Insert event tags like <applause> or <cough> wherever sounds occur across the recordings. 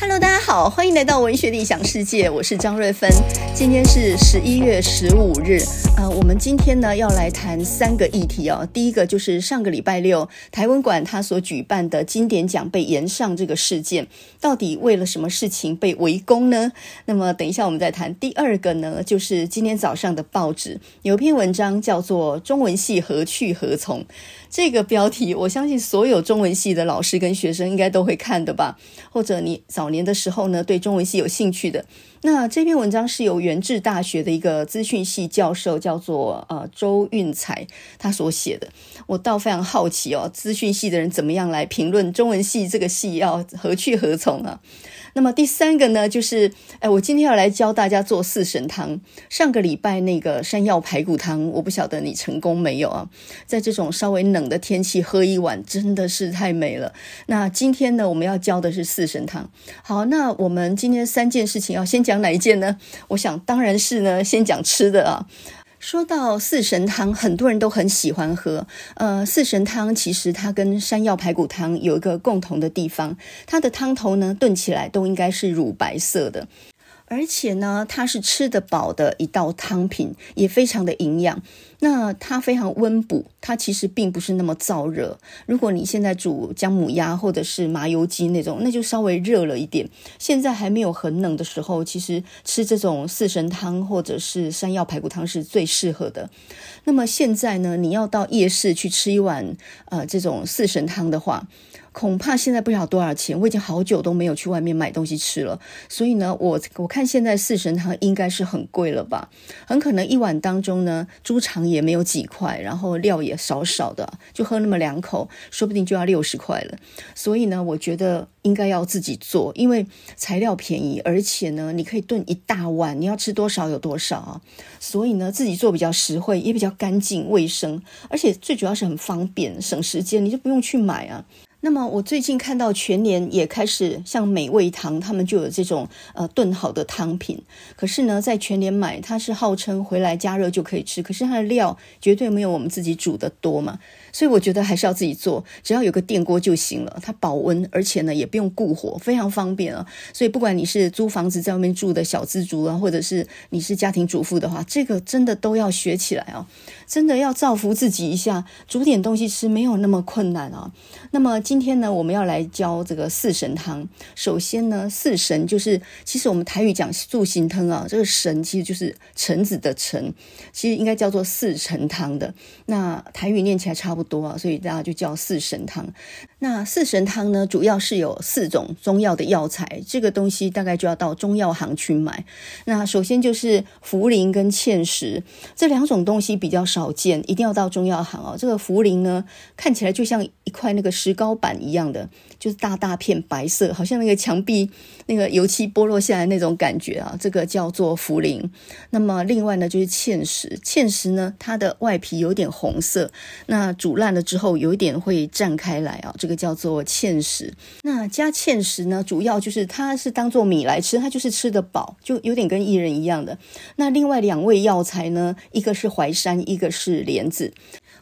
Hello，大好，欢迎来到文学理想世界，我是张瑞芬。今天是十一月十五日，呃，我们今天呢要来谈三个议题哦。第一个就是上个礼拜六台文馆他所举办的经典奖被延上这个事件，到底为了什么事情被围攻呢？那么等一下我们再谈。第二个呢，就是今天早上的报纸有一篇文章叫做《中文系何去何从》。这个标题，我相信所有中文系的老师跟学生应该都会看的吧？或者你早年的时后呢，对中文系有兴趣的，那这篇文章是由元智大学的一个资讯系教授，叫做呃周运才，他所写的。我倒非常好奇哦，资讯系的人怎么样来评论中文系这个系要何去何从啊？那么第三个呢，就是，哎，我今天要来教大家做四神汤。上个礼拜那个山药排骨汤，我不晓得你成功没有啊？在这种稍微冷的天气喝一碗，真的是太美了。那今天呢，我们要教的是四神汤。好，那我们今天三件事情要先讲哪一件呢？我想当然是呢，先讲吃的啊。说到四神汤，很多人都很喜欢喝。呃，四神汤其实它跟山药排骨汤有一个共同的地方，它的汤头呢炖起来都应该是乳白色的。而且呢，它是吃得饱的一道汤品，也非常的营养。那它非常温补，它其实并不是那么燥热。如果你现在煮姜母鸭或者是麻油鸡那种，那就稍微热了一点。现在还没有很冷的时候，其实吃这种四神汤或者是山药排骨汤是最适合的。那么现在呢，你要到夜市去吃一碗呃这种四神汤的话，恐怕现在不知道多少钱，我已经好久都没有去外面买东西吃了。所以呢，我我看现在四神汤应该是很贵了吧？很可能一碗当中呢，猪肠也没有几块，然后料也少少的，就喝那么两口，说不定就要六十块了。所以呢，我觉得应该要自己做，因为材料便宜，而且呢，你可以炖一大碗，你要吃多少有多少啊。所以呢，自己做比较实惠，也比较干净卫生，而且最主要是很方便，省时间，你就不用去买啊。那么我最近看到全联也开始像美味堂，他们就有这种呃炖好的汤品。可是呢，在全联买，它是号称回来加热就可以吃，可是它的料绝对没有我们自己煮的多嘛。所以我觉得还是要自己做，只要有个电锅就行了。它保温，而且呢也不用顾火，非常方便啊。所以不管你是租房子在外面住的小资族啊，或者是你是家庭主妇的话，这个真的都要学起来啊！真的要造福自己一下，煮点东西吃没有那么困难啊。那么。今天呢，我们要来教这个四神汤。首先呢，四神就是，其实我们台语讲素心汤啊，这个神其实就是橙子的橙，其实应该叫做四神汤的。那台语念起来差不多啊，所以大家就叫四神汤。那四神汤呢，主要是有四种中药的药材，这个东西大概就要到中药行去买。那首先就是茯苓跟芡实这两种东西比较少见，一定要到中药行哦。这个茯苓呢，看起来就像一块那个石膏板一样的，就是大大片白色，好像那个墙壁那个油漆剥落下来那种感觉啊。这个叫做茯苓。那么另外呢，就是芡实，芡实呢，它的外皮有点红色，那煮烂了之后有一点会绽开来啊。这个个叫做芡实，那加芡实呢，主要就是它是当做米来吃，它就是吃得饱，就有点跟薏仁一样的。那另外两味药材呢，一个是淮山，一个是莲子。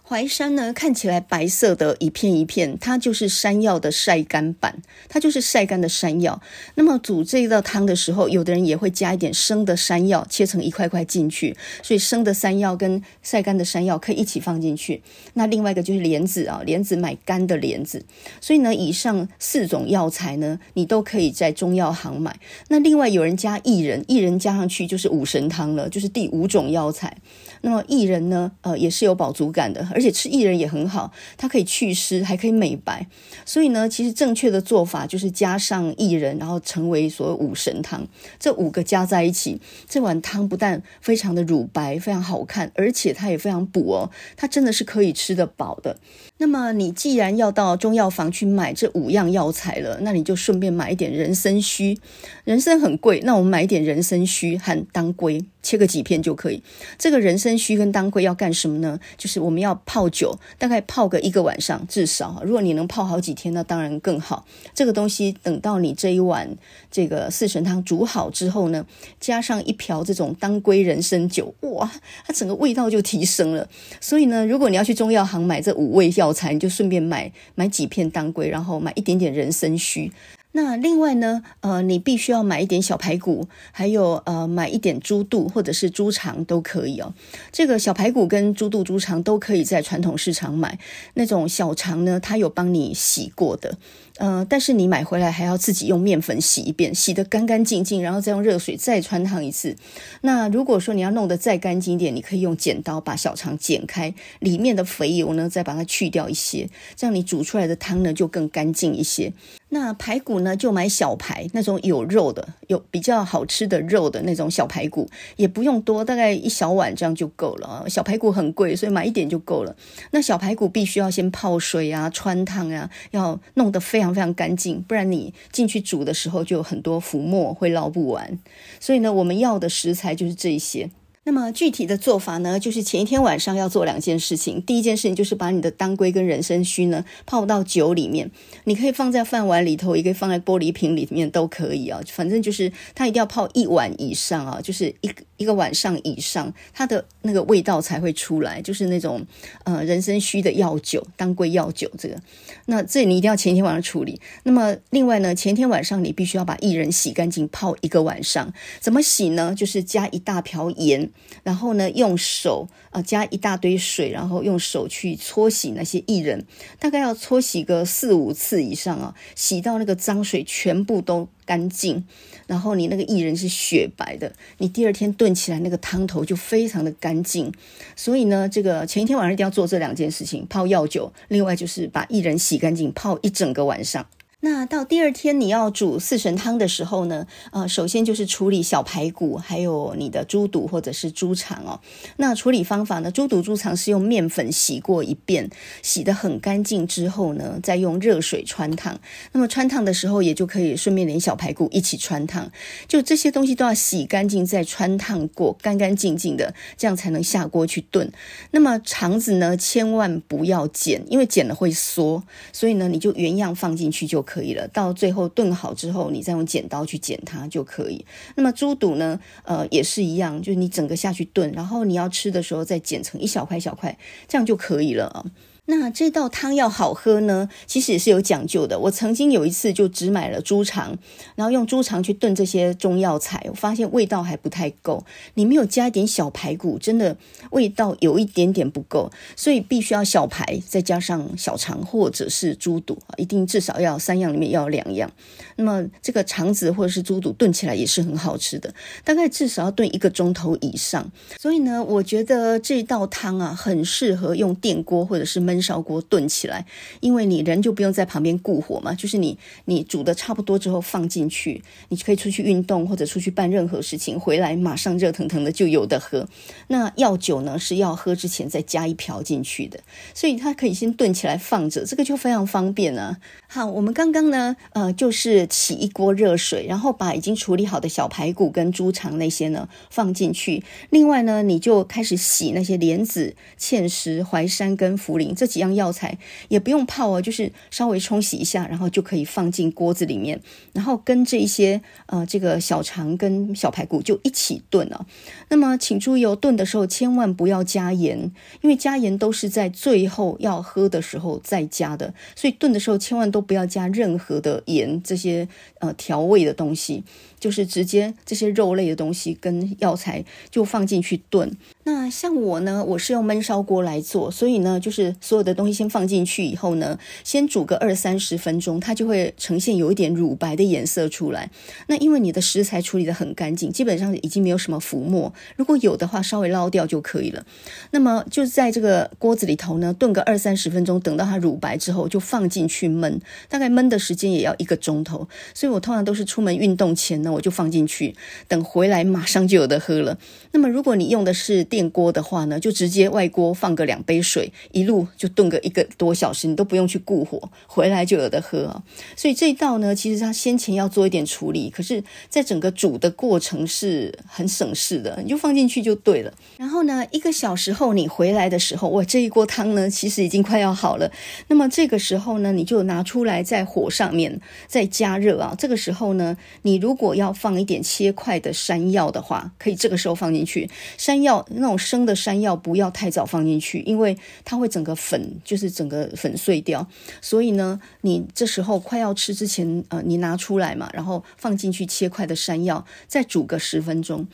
淮山呢，看起来白色的一片一片，它就是山药的晒干版，它就是晒干的山药。那么煮这一道汤的时候，有的人也会加一点生的山药，切成一块块进去，所以生的山药跟晒干的山药可以一起放进去。那另外一个就是莲子啊，莲子买干的莲子。所以呢，以上四种药材呢，你都可以在中药行买。那另外有人加薏仁，薏仁加上去就是五神汤了，就是第五种药材。那么薏仁呢，呃，也是有饱足感的。而且吃薏仁也很好，它可以祛湿，还可以美白。所以呢，其实正确的做法就是加上薏仁，然后成为所谓五神汤。这五个加在一起，这碗汤不但非常的乳白，非常好看，而且它也非常补哦。它真的是可以吃得饱的。那么你既然要到中药房去买这五样药材了，那你就顺便买一点人参须。人参很贵，那我们买一点人参须和当归，切个几片就可以。这个人参须跟当归要干什么呢？就是我们要泡酒，大概泡个一个晚上，至少。如果你能泡好几天，那当然更好。这个东西等到你这一碗这个四神汤煮好之后呢，加上一瓢这种当归人参酒，哇，它整个味道就提升了。所以呢，如果你要去中药行买这五味药，材你就顺便买买几片当归，然后买一点点人参须。那另外呢，呃，你必须要买一点小排骨，还有呃，买一点猪肚或者是猪肠都可以哦。这个小排骨跟猪肚、猪肠都可以在传统市场买，那种小肠呢，它有帮你洗过的。呃，但是你买回来还要自己用面粉洗一遍，洗得干干净净，然后再用热水再汆烫一次。那如果说你要弄得再干净一点，你可以用剪刀把小肠剪开，里面的肥油呢，再把它去掉一些，这样你煮出来的汤呢就更干净一些。那排骨呢，就买小排那种有肉的，有比较好吃的肉的那种小排骨，也不用多，大概一小碗这样就够了。小排骨很贵，所以买一点就够了。那小排骨必须要先泡水啊，汆烫啊，要弄得非常非常干净，不然你进去煮的时候就有很多浮沫会捞不完。所以呢，我们要的食材就是这一些。那么具体的做法呢，就是前一天晚上要做两件事情。第一件事情就是把你的当归跟人参须呢泡到酒里面，你可以放在饭碗里头，也可以放在玻璃瓶里面都可以啊。反正就是它一定要泡一晚以上啊，就是一一个晚上以上，它的那个味道才会出来，就是那种呃人参须的药酒、当归药酒这个。那这你一定要前一天晚上处理。那么另外呢，前天晚上你必须要把薏仁洗干净，泡一个晚上。怎么洗呢？就是加一大瓢盐。然后呢，用手啊加一大堆水，然后用手去搓洗那些薏仁，大概要搓洗个四五次以上啊，洗到那个脏水全部都干净，然后你那个薏仁是雪白的，你第二天炖起来那个汤头就非常的干净。所以呢，这个前一天晚上一定要做这两件事情：泡药酒，另外就是把薏仁洗干净，泡一整个晚上。那到第二天你要煮四神汤的时候呢，呃，首先就是处理小排骨，还有你的猪肚或者是猪肠哦。那处理方法呢，猪肚、猪肠是用面粉洗过一遍，洗得很干净之后呢，再用热水穿烫。那么穿烫的时候，也就可以顺便连小排骨一起穿烫。就这些东西都要洗干净再穿烫过，干干净净的，这样才能下锅去炖。那么肠子呢，千万不要剪，因为剪了会缩，所以呢，你就原样放进去就可以了，到最后炖好之后，你再用剪刀去剪它就可以。那么猪肚呢，呃，也是一样，就是你整个下去炖，然后你要吃的时候再剪成一小块小块，这样就可以了啊。那这道汤要好喝呢，其实也是有讲究的。我曾经有一次就只买了猪肠，然后用猪肠去炖这些中药材，我发现味道还不太够。你没有加一点小排骨，真的味道有一点点不够，所以必须要小排再加上小肠或者是猪肚，一定至少要三样里面要两样。那么这个肠子或者是猪肚炖起来也是很好吃的，大概至少要炖一个钟头以上。所以呢，我觉得这道汤啊，很适合用电锅或者是焖烧锅炖起来，因为你人就不用在旁边顾火嘛，就是你你煮的差不多之后放进去，你可以出去运动或者出去办任何事情，回来马上热腾腾的就有的喝。那药酒呢，是要喝之前再加一瓢进去的，所以它可以先炖起来放着，这个就非常方便啊。好，我们刚刚呢，呃，就是起一锅热水，然后把已经处理好的小排骨跟猪肠那些呢放进去，另外呢，你就开始洗那些莲子、芡实、淮山跟茯苓这几样药材，也不用泡哦，就是稍微冲洗一下，然后就可以放进锅子里面，然后跟这一些呃这个小肠跟小排骨就一起炖了。那么请注意哦，炖的时候千万不要加盐，因为加盐都是在最后要喝的时候再加的，所以炖的时候千万。都不要加任何的盐，这些呃调味的东西，就是直接这些肉类的东西跟药材就放进去炖。那像我呢，我是用焖烧锅来做，所以呢，就是所有的东西先放进去以后呢，先煮个二三十分钟，它就会呈现有一点乳白的颜色出来。那因为你的食材处理得很干净，基本上已经没有什么浮沫，如果有的话，稍微捞掉就可以了。那么就在这个锅子里头呢，炖个二三十分钟，等到它乳白之后，就放进去焖，大概焖的时间也要一个钟头。所以我通常都是出门运动前呢，我就放进去，等回来马上就有得喝了。那么如果你用的是电锅的话呢，就直接外锅放个两杯水，一路就炖个一个多小时，你都不用去顾火，回来就有得喝。所以这一道呢，其实它先前要做一点处理，可是在整个煮的过程是很省事的，你就放进去就对了。然后呢，一个小时后你回来的时候，哇，这一锅汤呢，其实已经快要好了。那么这个时候呢，你就拿出来在火上面再加热啊。这个时候呢，你如果要放一点切块的山药的话，可以这个时候放进去。山药那种生的山药不要太早放进去，因为它会整个粉就是整个粉碎掉。所以呢，你这时候快要吃之前，呃，你拿出来嘛，然后放进去切块的山药，再煮个十分钟。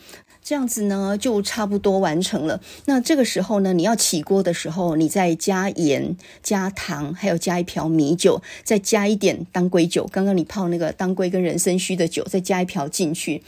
这样子呢，就差不多完成了。那这个时候呢，你要起锅的时候，你再加盐、加糖，还有加一瓢米酒，再加一点当归酒。刚刚你泡那个当归跟人参须的酒，再加一瓢进去。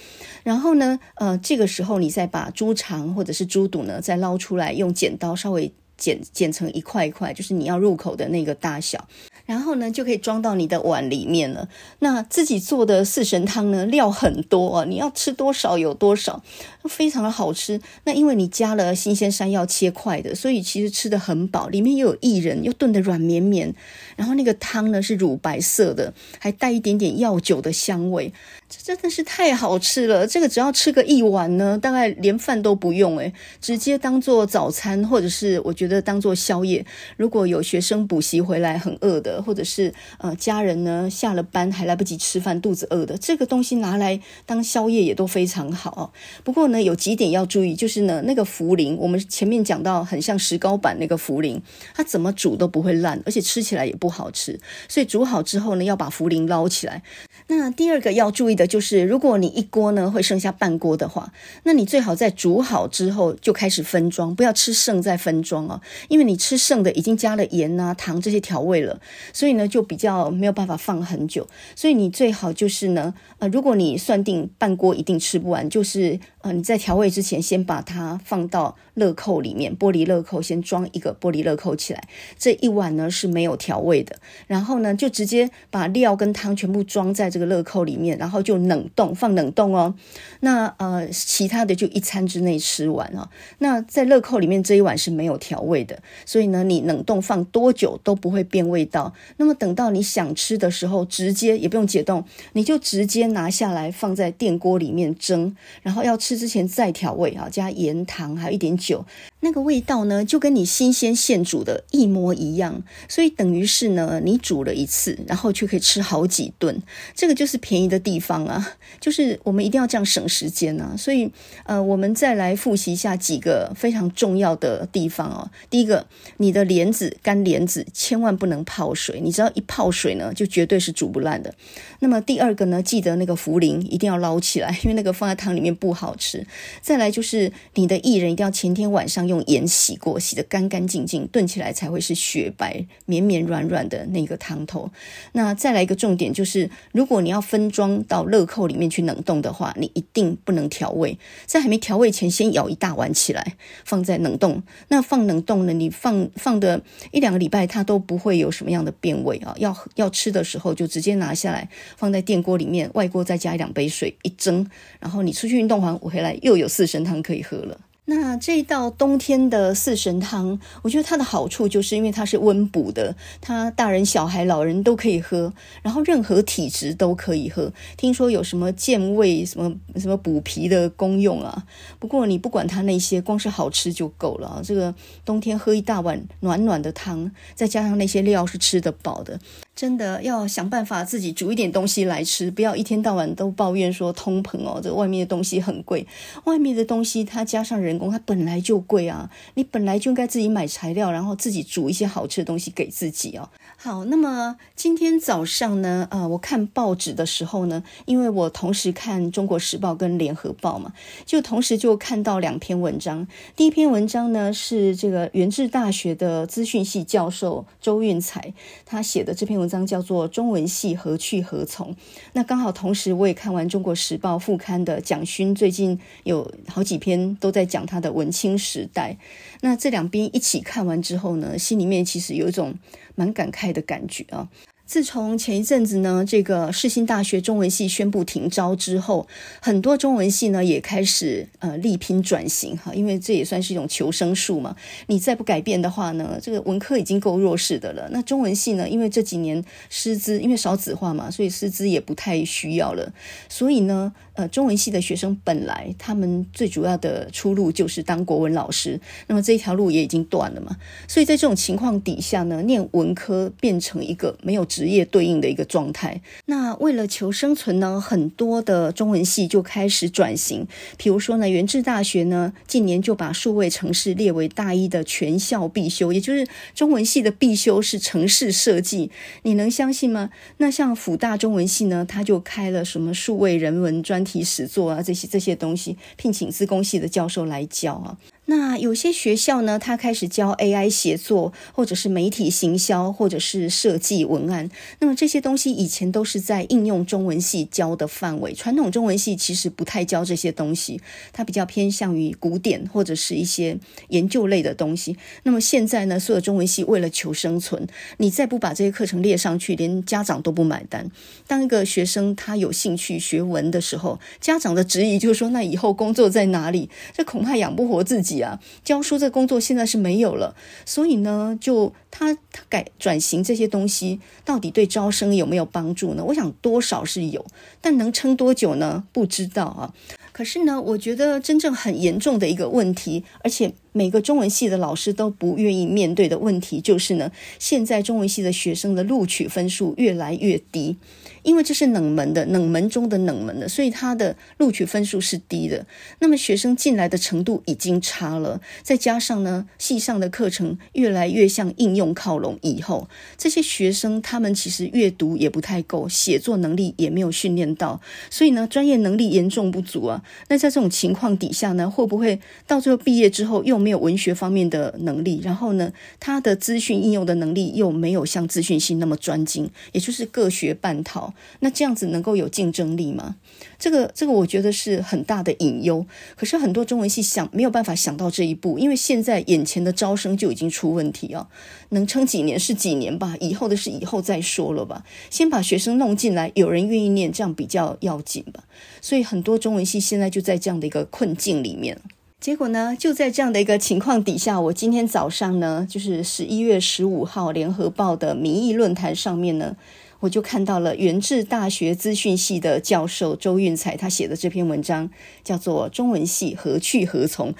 然后呢，呃，这个时候你再把猪肠或者是猪肚呢，再捞出来，用剪刀稍微剪剪成一块一块，就是你要入口的那个大小。然后呢，就可以装到你的碗里面了。那自己做的四神汤呢，料很多啊，你要吃多少有多少，非常的好吃。那因为你加了新鲜山药切块的，所以其实吃得很饱。里面又有薏仁，又炖得软绵绵。然后那个汤呢是乳白色的，还带一点点药酒的香味。这真的是太好吃了！这个只要吃个一碗呢，大概连饭都不用诶，直接当做早餐，或者是我觉得当做宵夜。如果有学生补习回来很饿的，或者是呃家人呢下了班还来不及吃饭，肚子饿的，这个东西拿来当宵夜也都非常好。不过呢，有几点要注意，就是呢那个茯苓，我们前面讲到很像石膏板那个茯苓，它怎么煮都不会烂，而且吃起来也不好吃。所以煮好之后呢，要把茯苓捞起来。那第二个要注意的就是，如果你一锅呢会剩下半锅的话，那你最好在煮好之后就开始分装，不要吃剩再分装哦，因为你吃剩的已经加了盐啊、糖这些调味了，所以呢就比较没有办法放很久。所以你最好就是呢，呃，如果你算定半锅一定吃不完，就是呃你在调味之前先把它放到乐扣里面，玻璃乐扣先装一个玻璃乐扣起来，这一碗呢是没有调味的，然后呢就直接把料跟汤全部装在这。这个乐扣里面，然后就冷冻，放冷冻哦。那呃，其他的就一餐之内吃完哦。那在乐扣里面这一碗是没有调味的，所以呢，你冷冻放多久都不会变味道。那么等到你想吃的时候，直接也不用解冻，你就直接拿下来放在电锅里面蒸，然后要吃之前再调味啊，加盐、糖，还有一点酒。那个味道呢，就跟你新鲜现煮的一模一样，所以等于是呢，你煮了一次，然后却可以吃好几顿，这这个就是便宜的地方啊，就是我们一定要这样省时间啊。所以，呃，我们再来复习一下几个非常重要的地方哦。第一个，你的莲子干莲子千万不能泡水，你知道一泡水呢，就绝对是煮不烂的。那么第二个呢，记得那个茯苓一定要捞起来，因为那个放在汤里面不好吃。再来就是你的薏仁一定要前天晚上。用盐洗过，洗得干干净净，炖起来才会是雪白、绵绵软软的那个汤头。那再来一个重点，就是如果你要分装到乐扣里面去冷冻的话，你一定不能调味，在还没调味前，先舀一大碗起来放在冷冻。那放冷冻呢，你放放的一两个礼拜，它都不会有什么样的变味啊。要要吃的时候，就直接拿下来放在电锅里面，外锅再加一两杯水一蒸，然后你出去运动完我回来，又有四神汤可以喝了。那这一道冬天的四神汤，我觉得它的好处就是因为它是温补的，它大人小孩老人都可以喝，然后任何体质都可以喝。听说有什么健胃、什么什么补脾的功用啊？不过你不管它那些，光是好吃就够了。这个冬天喝一大碗暖暖的汤，再加上那些料是吃得饱的。真的要想办法自己煮一点东西来吃，不要一天到晚都抱怨说通膨哦，这外面的东西很贵。外面的东西它加上人它本来就贵啊。你本来就应该自己买材料，然后自己煮一些好吃的东西给自己哦。好，那么今天早上呢，呃，我看报纸的时候呢，因为我同时看《中国时报》跟《联合报》嘛，就同时就看到两篇文章。第一篇文章呢是这个元智大学的资讯系教授周运才他写的这篇文章。章叫做“中文系何去何从”。那刚好同时我也看完《中国时报》副刊的蒋勋，最近有好几篇都在讲他的文青时代。那这两边一起看完之后呢，心里面其实有一种蛮感慨的感觉啊。自从前一阵子呢，这个世新大学中文系宣布停招之后，很多中文系呢也开始呃力拼转型哈，因为这也算是一种求生术嘛。你再不改变的话呢，这个文科已经够弱势的了。那中文系呢，因为这几年师资因为少子化嘛，所以师资也不太需要了。所以呢，呃，中文系的学生本来他们最主要的出路就是当国文老师，那么这一条路也已经断了嘛。所以在这种情况底下呢，念文科变成一个没有职业对应的一个状态。那为了求生存呢，很多的中文系就开始转型。比如说呢，元智大学呢，近年就把数位城市列为大一的全校必修，也就是中文系的必修是城市设计。你能相信吗？那像辅大中文系呢，他就开了什么数位人文专题实作啊，这些这些东西，聘请自工系的教授来教啊。那有些学校呢，他开始教 AI 写作，或者是媒体行销，或者是设计文案。那么这些东西以前都是在应用中文系教的范围，传统中文系其实不太教这些东西，它比较偏向于古典或者是一些研究类的东西。那么现在呢，所有中文系为了求生存，你再不把这些课程列上去，连家长都不买单。当一个学生他有兴趣学文的时候，家长的质疑就是说，那以后工作在哪里？这恐怕养不活自己。啊，教书这工作现在是没有了，所以呢，就他他改转型这些东西，到底对招生有没有帮助呢？我想多少是有，但能撑多久呢？不知道啊。可是呢，我觉得真正很严重的一个问题，而且每个中文系的老师都不愿意面对的问题，就是呢，现在中文系的学生的录取分数越来越低。因为这是冷门的，冷门中的冷门的，所以他的录取分数是低的。那么学生进来的程度已经差了，再加上呢，系上的课程越来越向应用靠拢，以后这些学生他们其实阅读也不太够，写作能力也没有训练到，所以呢，专业能力严重不足啊。那在这种情况底下呢，会不会到最后毕业之后又没有文学方面的能力？然后呢，他的资讯应用的能力又没有像资讯系那么专精，也就是各学半套。那这样子能够有竞争力吗？这个这个我觉得是很大的隐忧。可是很多中文系想没有办法想到这一步，因为现在眼前的招生就已经出问题啊！能撑几年是几年吧，以后的事以后再说了吧。先把学生弄进来，有人愿意念，这样比较要紧吧。所以很多中文系现在就在这样的一个困境里面。结果呢，就在这样的一个情况底下，我今天早上呢，就是十一月十五号联合报的民意论坛上面呢。我就看到了元智大学资讯系的教授周运才他写的这篇文章，叫做《中文系何去何从》。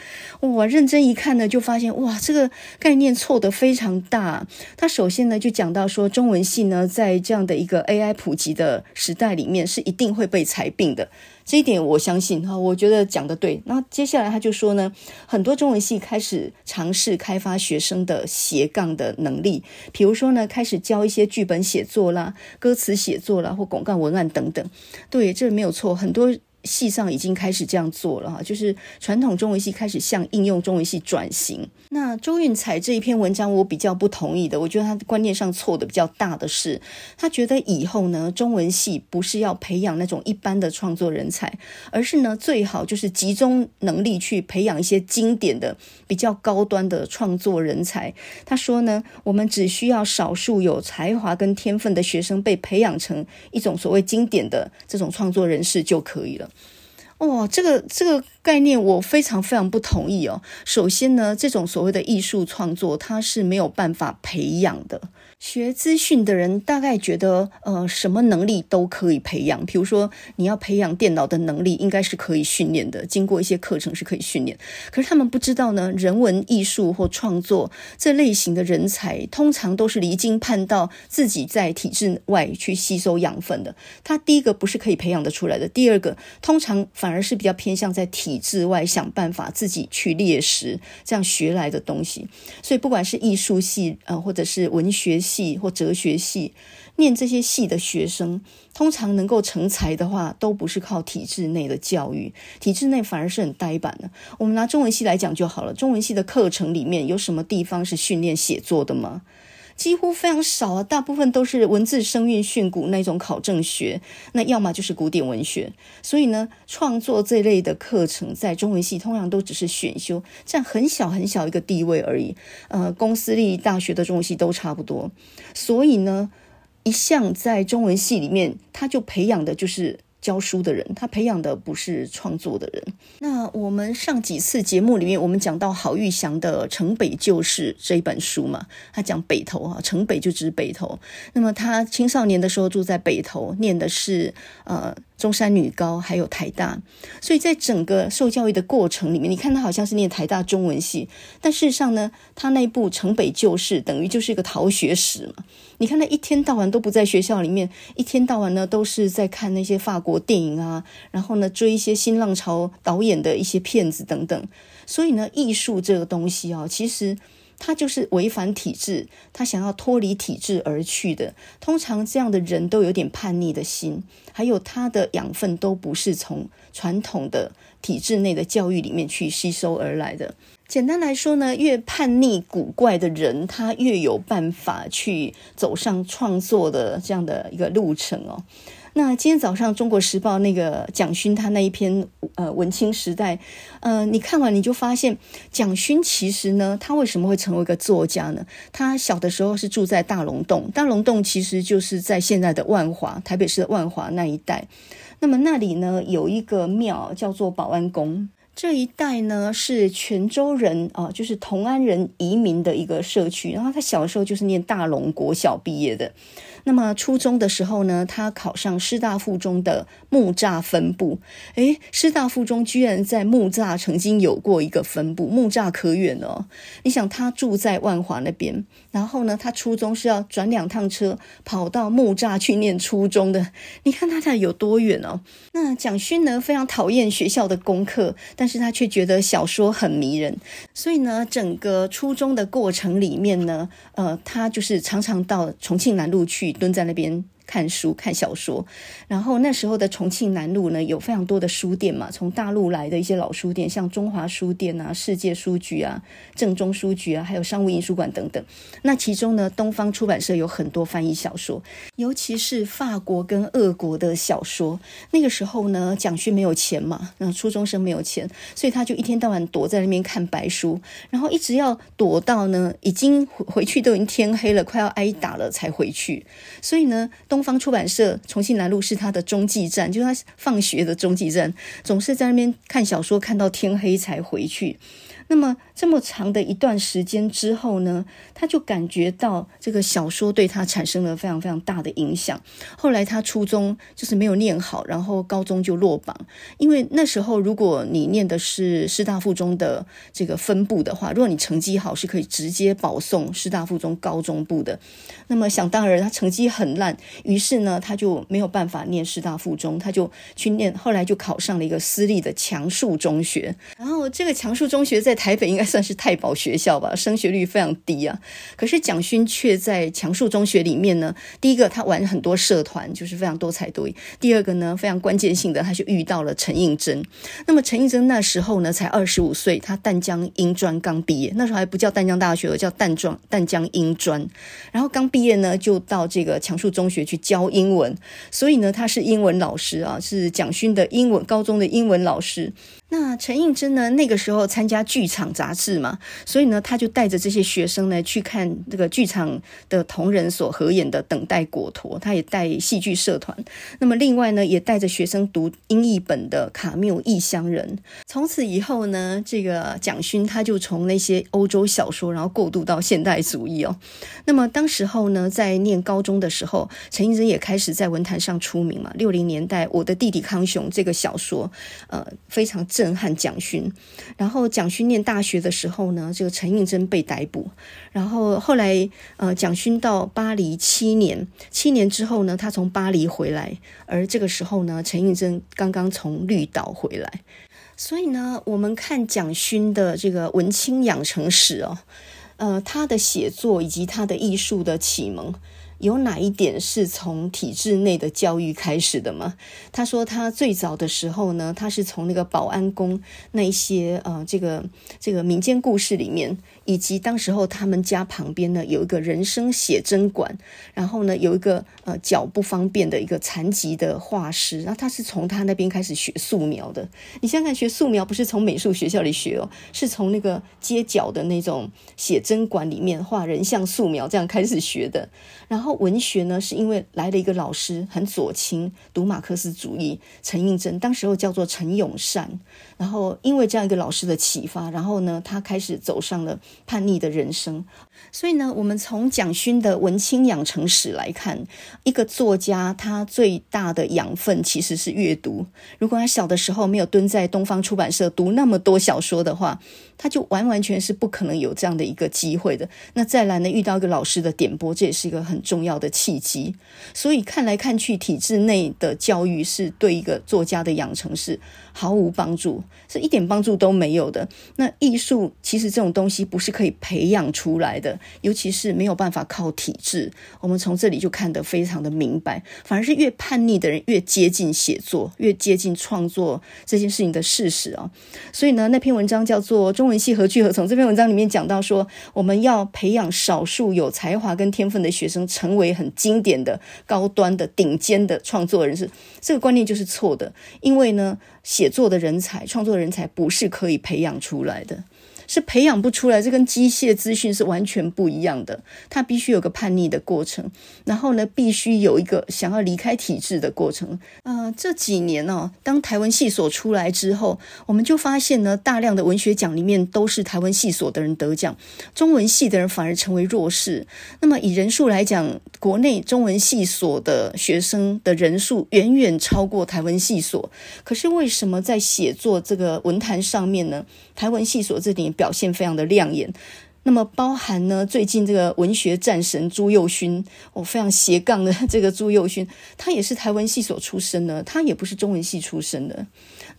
我认真一看呢，就发现哇，这个概念错得非常大。他首先呢就讲到说，中文系呢在这样的一个 AI 普及的时代里面，是一定会被裁并的。这一点我相信哈，我觉得讲的对。那接下来他就说呢，很多中文系开始尝试开发学生的斜杠的能力，比如说呢，开始教一些剧本写作啦、歌词写作啦或广告文案等等。对，这没有错，很多。系上已经开始这样做了哈，就是传统中文系开始向应用中文系转型。那周运才这一篇文章我比较不同意的，我觉得他观念上错的比较大的是，他觉得以后呢，中文系不是要培养那种一般的创作人才，而是呢，最好就是集中能力去培养一些经典的、比较高端的创作人才。他说呢，我们只需要少数有才华跟天分的学生被培养成一种所谓经典的这种创作人士就可以了。哦，这个这个概念我非常非常不同意哦。首先呢，这种所谓的艺术创作，它是没有办法培养的。学资讯的人大概觉得，呃，什么能力都可以培养。比如说，你要培养电脑的能力，应该是可以训练的，经过一些课程是可以训练。可是他们不知道呢，人文艺术或创作这类型的人才，通常都是离经叛道，自己在体制外去吸收养分的。他第一个不是可以培养得出来的，第二个通常反而是比较偏向在体制外想办法自己去猎食这样学来的东西。所以不管是艺术系，呃，或者是文学系。或哲学系念这些系的学生，通常能够成才的话，都不是靠体制内的教育，体制内反而是很呆板的。我们拿中文系来讲就好了，中文系的课程里面有什么地方是训练写作的吗？几乎非常少啊，大部分都是文字声韵训詁那种考证学，那要么就是古典文学。所以呢，创作这类的课程在中文系通常都只是选修，占很小很小一个地位而已。呃，公私立大学的中文系都差不多。所以呢，一向在中文系里面，他就培养的就是教书的人，他培养的不是创作的人。那我们上几次节目里面，我们讲到郝玉祥的《城北旧事》这一本书嘛，他讲北投啊，城北就指北投。那么他青少年的时候住在北投，念的是呃。中山女高还有台大，所以在整个受教育的过程里面，你看他好像是念台大中文系，但事实上呢，他那部《城北旧事》等于就是一个逃学史嘛。你看他一天到晚都不在学校里面，一天到晚呢都是在看那些法国电影啊，然后呢追一些新浪潮导演的一些片子等等。所以呢，艺术这个东西啊，其实。他就是违反体制，他想要脱离体制而去的。通常这样的人都有点叛逆的心，还有他的养分都不是从传统的体制内的教育里面去吸收而来的。简单来说呢，越叛逆古怪的人，他越有办法去走上创作的这样的一个路程哦。那今天早上《中国时报》那个蒋勋他那一篇呃文青时代，呃，你看完你就发现蒋勋其实呢，他为什么会成为一个作家呢？他小的时候是住在大龙洞，大龙洞其实就是在现在的万华，台北市的万华那一带。那么那里呢，有一个庙叫做保安宫，这一带呢是泉州人啊，就是同安人移民的一个社区。然后他小时候就是念大龙国小毕业的。那么初中的时候呢，他考上师大附中的木栅分部。诶，师大附中居然在木栅曾经有过一个分部，木栅可远哦。你想他住在万华那边，然后呢，他初中是要转两趟车跑到木栅去念初中的。你看他俩有多远哦？那蒋勋呢，非常讨厌学校的功课，但是他却觉得小说很迷人，所以呢，整个初中的过程里面呢，呃，他就是常常到重庆南路去。蹲在那边。看书、看小说，然后那时候的重庆南路呢，有非常多的书店嘛，从大陆来的一些老书店，像中华书店啊、世界书局啊、正中书局啊，还有商务印书馆等等。那其中呢，东方出版社有很多翻译小说，尤其是法国跟俄国的小说。那个时候呢，蒋勋没有钱嘛，那初中生没有钱，所以他就一天到晚躲在那边看白书，然后一直要躲到呢，已经回去都已经天黑了，快要挨打了才回去。所以呢，东东方出版社重庆南路是他的中继站，就是他放学的中继站，总是在那边看小说，看到天黑才回去。那么这么长的一段时间之后呢，他就感觉到这个小说对他产生了非常非常大的影响。后来他初中就是没有念好，然后高中就落榜。因为那时候如果你念的是师大附中的这个分部的话，如果你成绩好，是可以直接保送师大附中高中部的。那么想当然，他成绩很烂，于是呢，他就没有办法念师大附中，他就去念，后来就考上了一个私立的强恕中学。然后这个强恕中学在台北应该算是太保学校吧，升学率非常低啊。可是蒋勋却在强恕中学里面呢，第一个他玩很多社团，就是非常多才多艺；第二个呢，非常关键性的，他就遇到了陈映真。那么陈映真那时候呢，才二十五岁，他淡江英专刚毕业，那时候还不叫淡江大学，叫淡庄淡江英专。然后刚毕业呢，就到这个强恕中学去教英文，所以呢，他是英文老师啊，是蒋勋的英文高中的英文老师。那陈映真呢，那个时候参加剧场杂志嘛，所以呢，他就带着这些学生呢去看这个剧场的同仁所合演的《等待果陀》，他也带戏剧社团。那么另外呢，也带着学生读英译本的《卡缪异乡人》。从此以后呢，这个蒋勋他就从那些欧洲小说，然后过渡到现代主义哦。那么当时候呢，在念高中的时候，陈映真也开始在文坛上出名嘛。六零年代，《我的弟弟康雄》这个小说，呃，非常。震撼蒋勋，然后蒋勋念大学的时候呢，这个陈应真被逮捕，然后后来呃，蒋勋到巴黎七年，七年之后呢，他从巴黎回来，而这个时候呢，陈应真刚刚从绿岛回来，所以呢，我们看蒋勋的这个文青养成史哦，呃，他的写作以及他的艺术的启蒙。有哪一点是从体制内的教育开始的吗？他说他最早的时候呢，他是从那个保安宫那一些呃，这个这个民间故事里面。以及当时候他们家旁边呢，有一个人生写真馆，然后呢有一个呃脚不方便的一个残疾的画师，然后他是从他那边开始学素描的。你想想，学素描不是从美术学校里学哦，是从那个街角的那种写真馆里面画人像素描这样开始学的。然后。后文学呢，是因为来了一个老师，很左倾，读马克思主义，陈映真，当时候叫做陈永善。然后因为这样一个老师的启发，然后呢，他开始走上了叛逆的人生。所以呢，我们从蒋勋的文青养成史来看，一个作家他最大的养分其实是阅读。如果他小的时候没有蹲在东方出版社读那么多小说的话，他就完完全是不可能有这样的一个机会的。那再来呢，遇到一个老师的点拨，这也是一个很重重要的契机。所以看来看去，体制内的教育是对一个作家的养成是毫无帮助。是一点帮助都没有的。那艺术其实这种东西不是可以培养出来的，尤其是没有办法靠体制。我们从这里就看得非常的明白，反而是越叛逆的人越接近写作，越接近创作这件事情的事实啊。所以呢，那篇文章叫做《中文系何去何从》。这篇文章里面讲到说，我们要培养少数有才华跟天分的学生，成为很经典的、高端的、顶尖的创作人士。这个观念就是错的，因为呢。写作的人才、创作人才不是可以培养出来的。是培养不出来，这跟机械资讯是完全不一样的。他必须有个叛逆的过程，然后呢，必须有一个想要离开体制的过程。呃，这几年呢、哦，当台文系所出来之后，我们就发现呢，大量的文学奖里面都是台文系所的人得奖，中文系的人反而成为弱势。那么以人数来讲，国内中文系所的学生的人数远远超过台文系所。可是为什么在写作这个文坛上面呢？台文系所这点表现非常的亮眼，那么包含呢，最近这个文学战神朱宥勋，哦、非常斜杠的这个朱宥勋，他也是台文系所出身的，他也不是中文系出身的。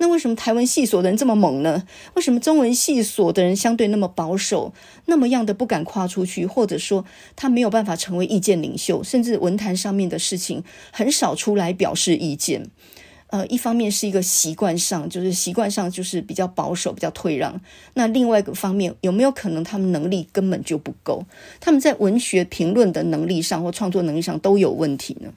那为什么台文系所的人这么猛呢？为什么中文系所的人相对那么保守，那么样的不敢跨出去，或者说他没有办法成为意见领袖，甚至文坛上面的事情很少出来表示意见？呃，一方面是一个习惯上，就是习惯上就是比较保守、比较退让。那另外一个方面，有没有可能他们能力根本就不够？他们在文学评论的能力上或创作能力上都有问题呢？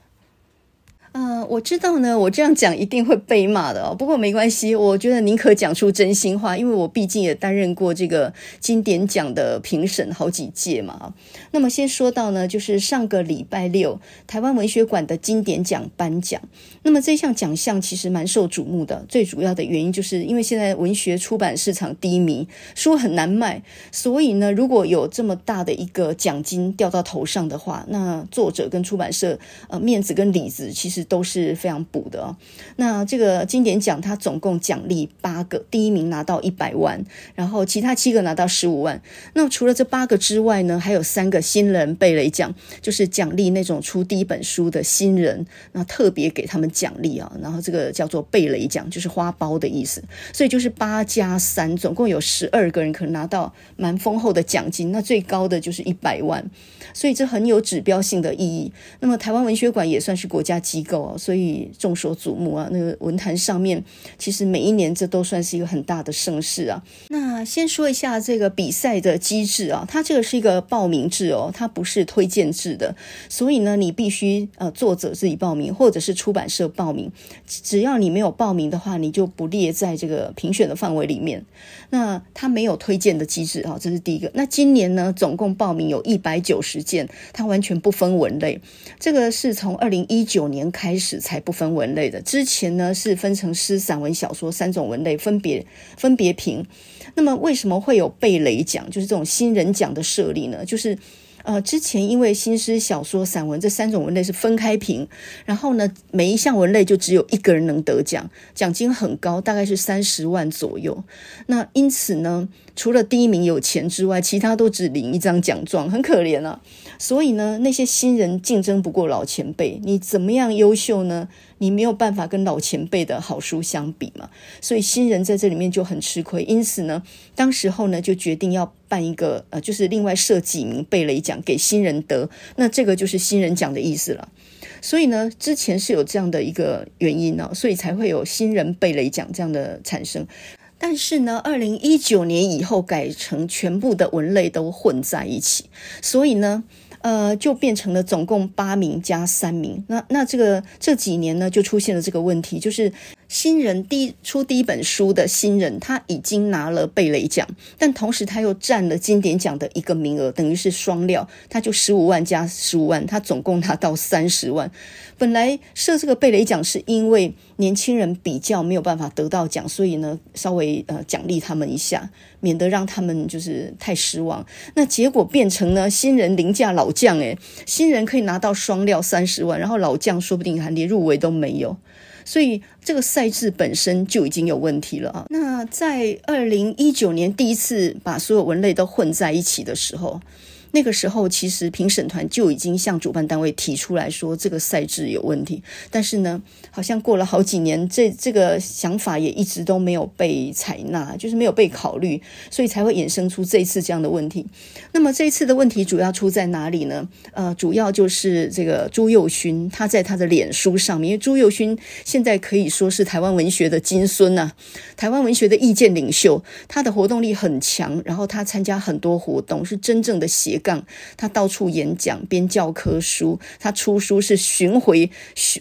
呃，我知道呢，我这样讲一定会被骂的哦。不过没关系，我觉得宁可讲出真心话，因为我毕竟也担任过这个金典奖的评审好几届嘛。那么先说到呢，就是上个礼拜六台湾文学馆的金典奖颁奖。那么这项奖项其实蛮受瞩目的，最主要的原因就是因为现在文学出版市场低迷，书很难卖，所以呢，如果有这么大的一个奖金掉到头上的话，那作者跟出版社呃面子跟里子其实。都是非常补的哦。那这个经典奖，它总共奖励八个，第一名拿到一百万，然后其他七个拿到十五万。那除了这八个之外呢，还有三个新人贝雷奖，就是奖励那种出第一本书的新人，那特别给他们奖励啊。然后这个叫做贝雷奖，就是花苞的意思。所以就是八加三，总共有十二个人可能拿到蛮丰厚的奖金。那最高的就是一百万，所以这很有指标性的意义。那么台湾文学馆也算是国家机构。所以众所瞩目啊！那个文坛上面，其实每一年这都算是一个很大的盛事啊。那先说一下这个比赛的机制啊，它这个是一个报名制哦，它不是推荐制的。所以呢，你必须呃作者自己报名，或者是出版社报名。只要你没有报名的话，你就不列在这个评选的范围里面。那它没有推荐的机制啊，这是第一个。那今年呢，总共报名有一百九十件，它完全不分文类。这个是从二零一九年开开始才不分文类的，之前呢是分成诗、散文、小说三种文类，分别分别评。那么为什么会有贝雷奖，就是这种新人奖的设立呢？就是。呃，之前因为新诗、小说、散文这三种文类是分开评，然后呢，每一项文类就只有一个人能得奖，奖金很高，大概是三十万左右。那因此呢，除了第一名有钱之外，其他都只领一张奖状，很可怜啊。所以呢，那些新人竞争不过老前辈，你怎么样优秀呢？你没有办法跟老前辈的好书相比嘛，所以新人在这里面就很吃亏。因此呢，当时候呢就决定要办一个呃，就是另外设几名贝雷奖给新人得，那这个就是新人奖的意思了。所以呢，之前是有这样的一个原因呢，所以才会有新人贝雷奖这样的产生。但是呢，二零一九年以后改成全部的文类都混在一起，所以呢。呃，就变成了总共八名加三名。那那这个这几年呢，就出现了这个问题，就是新人第一出第一本书的新人，他已经拿了贝雷奖，但同时他又占了经典奖的一个名额，等于是双料，他就十五万加十五万，他总共拿到三十万。本来设这个贝雷奖是因为年轻人比较没有办法得到奖，所以呢稍微呃奖励他们一下，免得让他们就是太失望。那结果变成呢新人凌驾老将，诶，新人可以拿到双料三十万，然后老将说不定还连入围都没有。所以这个赛制本身就已经有问题了啊！那在二零一九年第一次把所有文类都混在一起的时候。那个时候，其实评审团就已经向主办单位提出来说，这个赛制有问题。但是呢，好像过了好几年，这这个想法也一直都没有被采纳，就是没有被考虑，所以才会衍生出这一次这样的问题。那么这一次的问题主要出在哪里呢？呃，主要就是这个朱宥勋，他在他的脸书上面，因为朱宥勋现在可以说是台湾文学的金孙呐，台湾文学的意见领袖，他的活动力很强，然后他参加很多活动，是真正的斜。杠，他到处演讲、编教科书，他出书是巡回、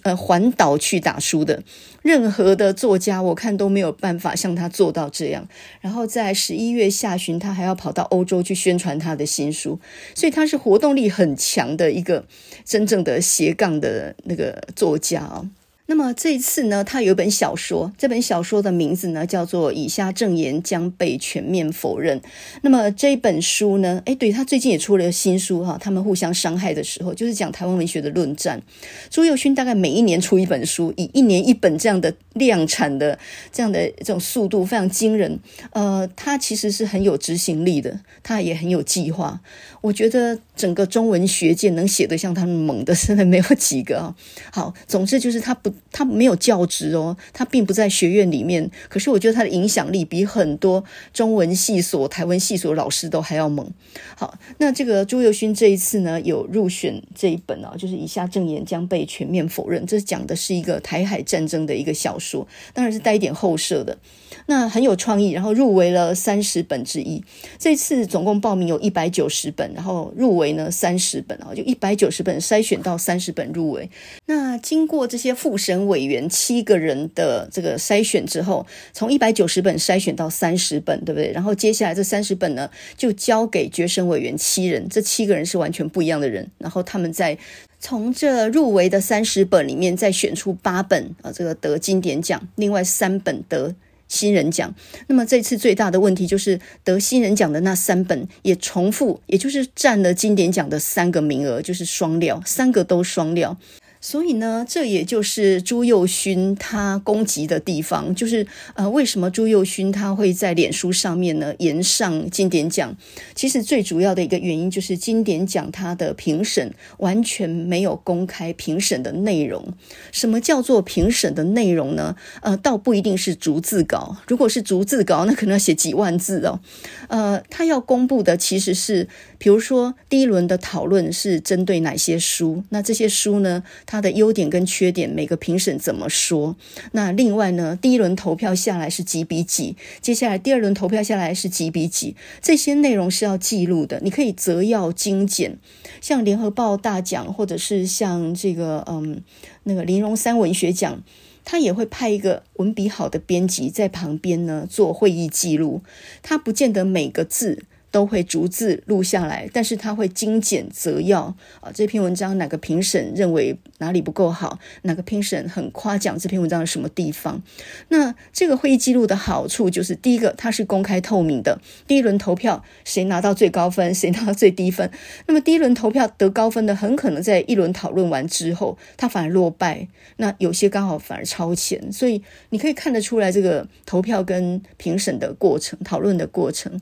呃环岛去打书的。任何的作家，我看都没有办法像他做到这样。然后在十一月下旬，他还要跑到欧洲去宣传他的新书，所以他是活动力很强的一个真正的斜杠的那个作家哦。那么这一次呢，他有一本小说，这本小说的名字呢叫做《以下证言将被全面否认》。那么这一本书呢，诶，对，他最近也出了新书哈，他们互相伤害的时候，就是讲台湾文学的论战。朱宥勋大概每一年出一本书，以一年一本这样的量产的这样的这种速度非常惊人。呃，他其实是很有执行力的，他也很有计划。我觉得整个中文学界能写得像他们猛的，真的没有几个啊。<laughs> 好，总之就是他不。他没有教职哦，他并不在学院里面。可是我觉得他的影响力比很多中文系所、台湾系所老师都还要猛。好，那这个朱宥勋这一次呢，有入选这一本啊，就是以下证言将被全面否认。这讲的是一个台海战争的一个小说，当然是带一点后设的。那很有创意，然后入围了三十本之一。这次总共报名有一百九十本，然后入围呢三十本啊，就一百九十本筛选到三十本入围。那经过这些复审委员七个人的这个筛选之后，从一百九十本筛选到三十本，对不对？然后接下来这三十本呢，就交给决审委员七人，这七个人是完全不一样的人，然后他们在从这入围的三十本里面再选出八本啊，这个得经典奖，另外三本得。新人奖，那么这次最大的问题就是得新人奖的那三本也重复，也就是占了经典奖的三个名额，就是双料，三个都双料。所以呢，这也就是朱宥勋他攻击的地方，就是呃，为什么朱宥勋他会在脸书上面呢延上金典奖？其实最主要的一个原因就是金典奖他的评审完全没有公开评审的内容。什么叫做评审的内容呢？呃，倒不一定是逐字稿，如果是逐字稿，那可能要写几万字哦。呃，他要公布的其实是，比如说第一轮的讨论是针对哪些书，那这些书呢？它的优点跟缺点，每个评审怎么说？那另外呢，第一轮投票下来是几比几？接下来第二轮投票下来是几比几？这些内容是要记录的，你可以择要精简。像联合报大奖，或者是像这个嗯那个林荣三文学奖，他也会派一个文笔好的编辑在旁边呢做会议记录，他不见得每个字。都会逐字录下来，但是他会精简择要啊。这篇文章哪个评审认为哪里不够好？哪个评审很夸奖这篇文章的什么地方？那这个会议记录的好处就是，第一个它是公开透明的。第一轮投票谁拿到最高分，谁拿到最低分？<laughs> 那么第一轮投票得高分的，很可能在一轮讨论完之后，他反而落败。那有些刚好反而超前，所以你可以看得出来，这个投票跟评审的过程、讨论的过程。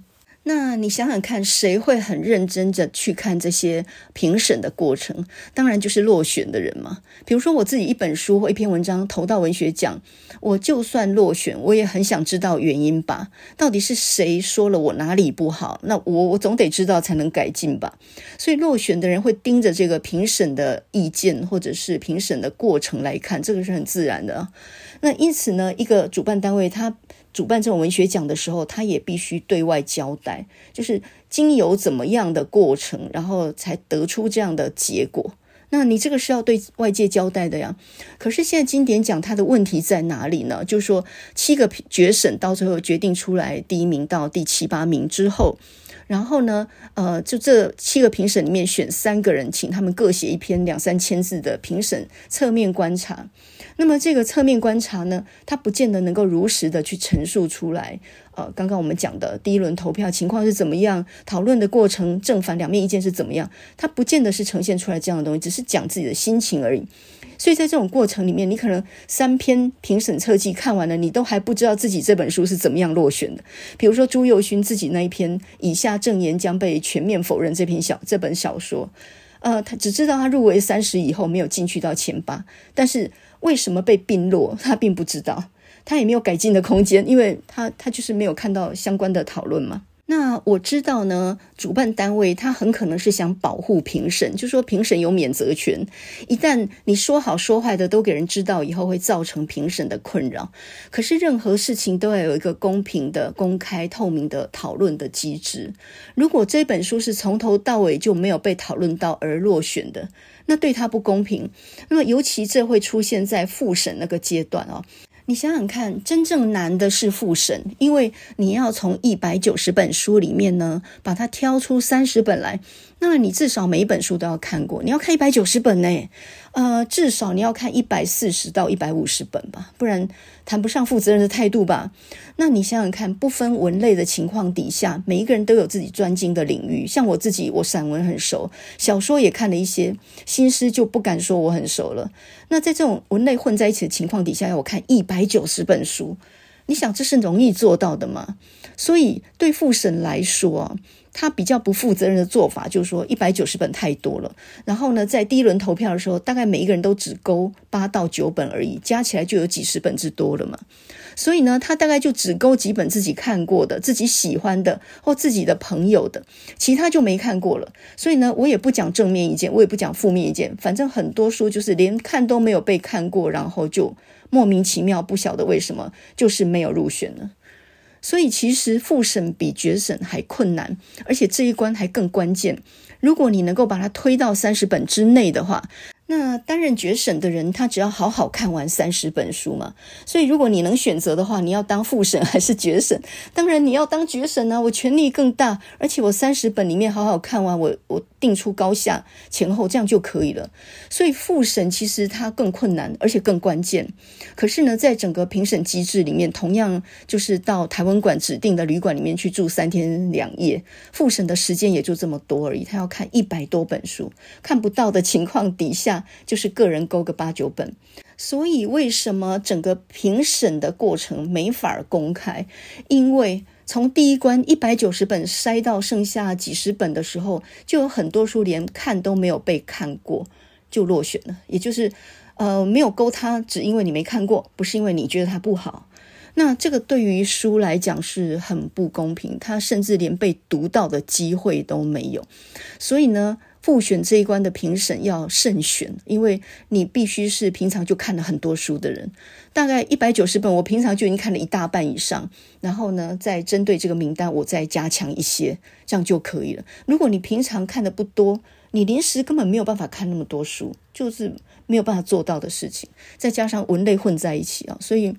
那你想想看，谁会很认真的去看这些评审的过程？当然就是落选的人嘛。比如说我自己一本书或一篇文章投到文学奖，我就算落选，我也很想知道原因吧。到底是谁说了我哪里不好？那我我总得知道才能改进吧。所以落选的人会盯着这个评审的意见或者是评审的过程来看，这个是很自然的。那因此呢，一个主办单位他。主办这种文学奖的时候，他也必须对外交代，就是经由怎么样的过程，然后才得出这样的结果。那你这个是要对外界交代的呀。可是现在经典奖它的问题在哪里呢？就是说七个决审到最后决定出来，第一名到第七八名之后。然后呢，呃，就这七个评审里面选三个人，请他们各写一篇两三千字的评审侧面观察。那么这个侧面观察呢，它不见得能够如实的去陈述出来。呃，刚刚我们讲的第一轮投票情况是怎么样，讨论的过程正反两面意见是怎么样，它不见得是呈现出来这样的东西，只是讲自己的心情而已。所以在这种过程里面，你可能三篇评审侧记看完了，你都还不知道自己这本书是怎么样落选的。比如说朱宥勋自己那一篇“以下证言将被全面否认”这篇小这本小说，呃，他只知道他入围三十以后没有进去到前八，但是为什么被并落，他并不知道，他也没有改进的空间，因为他他就是没有看到相关的讨论嘛。那我知道呢，主办单位他很可能是想保护评审，就说评审有免责权，一旦你说好说坏的都给人知道以后，会造成评审的困扰。可是任何事情都要有一个公平的、公开、透明的讨论的机制。如果这本书是从头到尾就没有被讨论到而落选的，那对他不公平。那么尤其这会出现在复审那个阶段哦。你想想看，真正难的是复审，因为你要从一百九十本书里面呢，把它挑出三十本来。那么你至少每一本书都要看过，你要看一百九十本呢，呃，至少你要看一百四十到一百五十本吧，不然谈不上负责任的态度吧。那你想想看，不分文类的情况底下，每一个人都有自己专精的领域。像我自己，我散文很熟，小说也看了一些，新诗就不敢说我很熟了。那在这种文类混在一起的情况底下，要我看一百九十本书，你想这是容易做到的吗？所以对复审来说，他比较不负责任的做法，就是说一百九十本太多了。然后呢，在第一轮投票的时候，大概每一个人都只勾八到九本而已，加起来就有几十本之多了嘛。所以呢，他大概就只勾几本自己看过的、自己喜欢的或自己的朋友的，其他就没看过了。所以呢，我也不讲正面意见，我也不讲负面意见，反正很多书就是连看都没有被看过，然后就莫名其妙不晓得为什么就是没有入选了。所以其实复审比决审还困难，而且这一关还更关键。如果你能够把它推到三十本之内的话，那担任决审的人，他只要好好看完三十本书嘛。所以，如果你能选择的话，你要当复审还是决审？当然你要当决审啊！我权力更大，而且我三十本里面好好看完，我我定出高下前后，这样就可以了。所以复审其实它更困难，而且更关键。可是呢，在整个评审机制里面，同样就是到台湾馆指定的旅馆里面去住三天两夜，复审的时间也就这么多而已。他要看一百多本书，看不到的情况底下。就是个人勾个八九本，所以为什么整个评审的过程没法公开？因为从第一关一百九十本筛到剩下几十本的时候，就有很多书连看都没有被看过就落选了。也就是，呃，没有勾它，只因为你没看过，不是因为你觉得它不好。那这个对于书来讲是很不公平，它甚至连被读到的机会都没有。所以呢，复选这一关的评审要慎选，因为你必须是平常就看了很多书的人，大概一百九十本，我平常就已经看了一大半以上。然后呢，再针对这个名单，我再加强一些，这样就可以了。如果你平常看的不多，你临时根本没有办法看那么多书，就是没有办法做到的事情。再加上文类混在一起啊，所以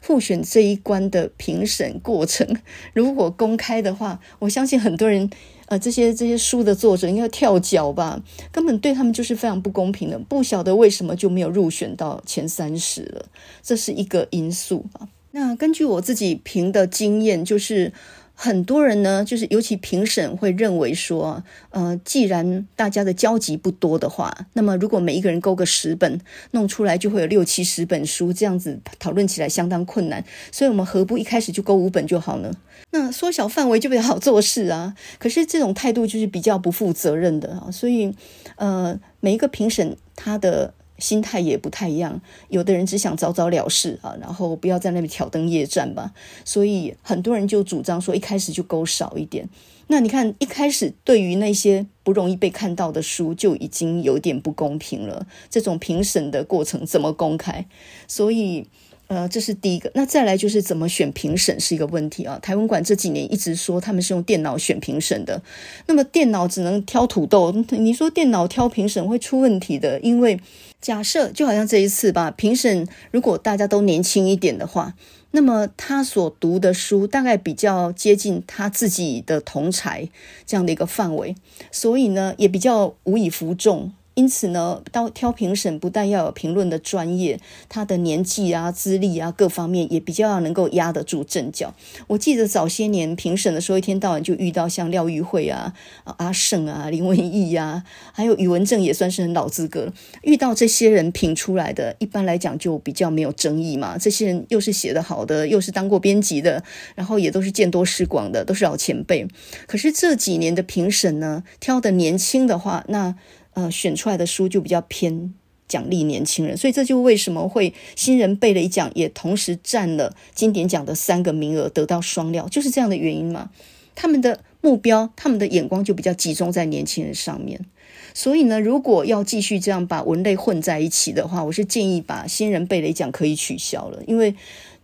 复选这一关的评审过程，如果公开的话，我相信很多人。呃，这些这些书的作者应该跳脚吧？根本对他们就是非常不公平的，不晓得为什么就没有入选到前三十了，这是一个因素吧。那根据我自己评的经验，就是。很多人呢，就是尤其评审会认为说，呃，既然大家的交集不多的话，那么如果每一个人勾个十本，弄出来就会有六七十本书，这样子讨论起来相当困难。所以我们何不一开始就勾五本就好呢？那缩小范围就比较好做事啊。可是这种态度就是比较不负责任的啊。所以，呃，每一个评审他的。心态也不太一样，有的人只想早早了事啊，然后不要在那里挑灯夜战吧。所以很多人就主张说，一开始就勾少一点。那你看，一开始对于那些不容易被看到的书，就已经有点不公平了。这种评审的过程怎么公开？所以。呃，这是第一个。那再来就是怎么选评审是一个问题啊。台文馆这几年一直说他们是用电脑选评审的，那么电脑只能挑土豆，你说电脑挑评审会出问题的，因为假设就好像这一次吧，评审如果大家都年轻一点的话，那么他所读的书大概比较接近他自己的同才这样的一个范围，所以呢也比较无以服众。因此呢，到挑评审不但要有评论的专业，他的年纪啊、资历啊各方面也比较要能够压得住阵脚。我记得早些年评审的时候，一天到晚就遇到像廖玉慧啊、阿胜啊、林文义啊，还有宇文正也算是很老资格。遇到这些人评出来的，一般来讲就比较没有争议嘛。这些人又是写得好的，又是当过编辑的，然后也都是见多识广的，都是老前辈。可是这几年的评审呢，挑的年轻的话，那。呃，选出来的书就比较偏奖励年轻人，所以这就为什么会新人贝雷奖也同时占了经典奖的三个名额，得到双料，就是这样的原因嘛。他们的目标，他们的眼光就比较集中在年轻人上面。所以呢，如果要继续这样把文类混在一起的话，我是建议把新人贝雷奖可以取消了，因为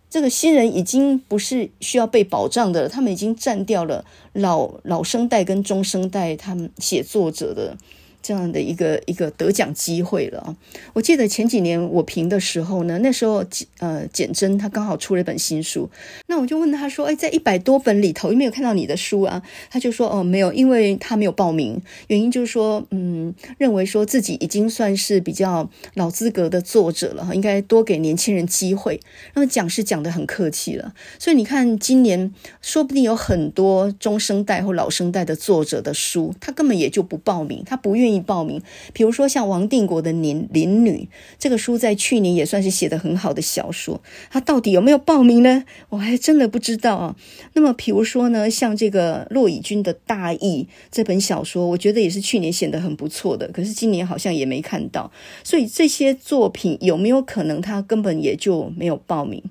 这个新人已经不是需要被保障的了，他们已经占掉了老老生代跟中生代他们写作者的。这样的一个一个得奖机会了啊！我记得前几年我评的时候呢，那时候呃简真他刚好出了一本新书，那我就问他说：“哎，在一百多本里头有没有看到你的书啊？”他就说：“哦，没有，因为他没有报名，原因就是说，嗯，认为说自己已经算是比较老资格的作者了，应该多给年轻人机会。那么讲是讲得很客气了，所以你看今年说不定有很多中生代或老生代的作者的书，他根本也就不报名，他不愿愿意。”报名，比如说像王定国的《邻邻女》这个书，在去年也算是写得很好的小说，他到底有没有报名呢？我还真的不知道啊。那么，比如说呢，像这个骆以军的《大义》这本小说，我觉得也是去年写得很不错的，可是今年好像也没看到。所以这些作品有没有可能他根本也就没有报名？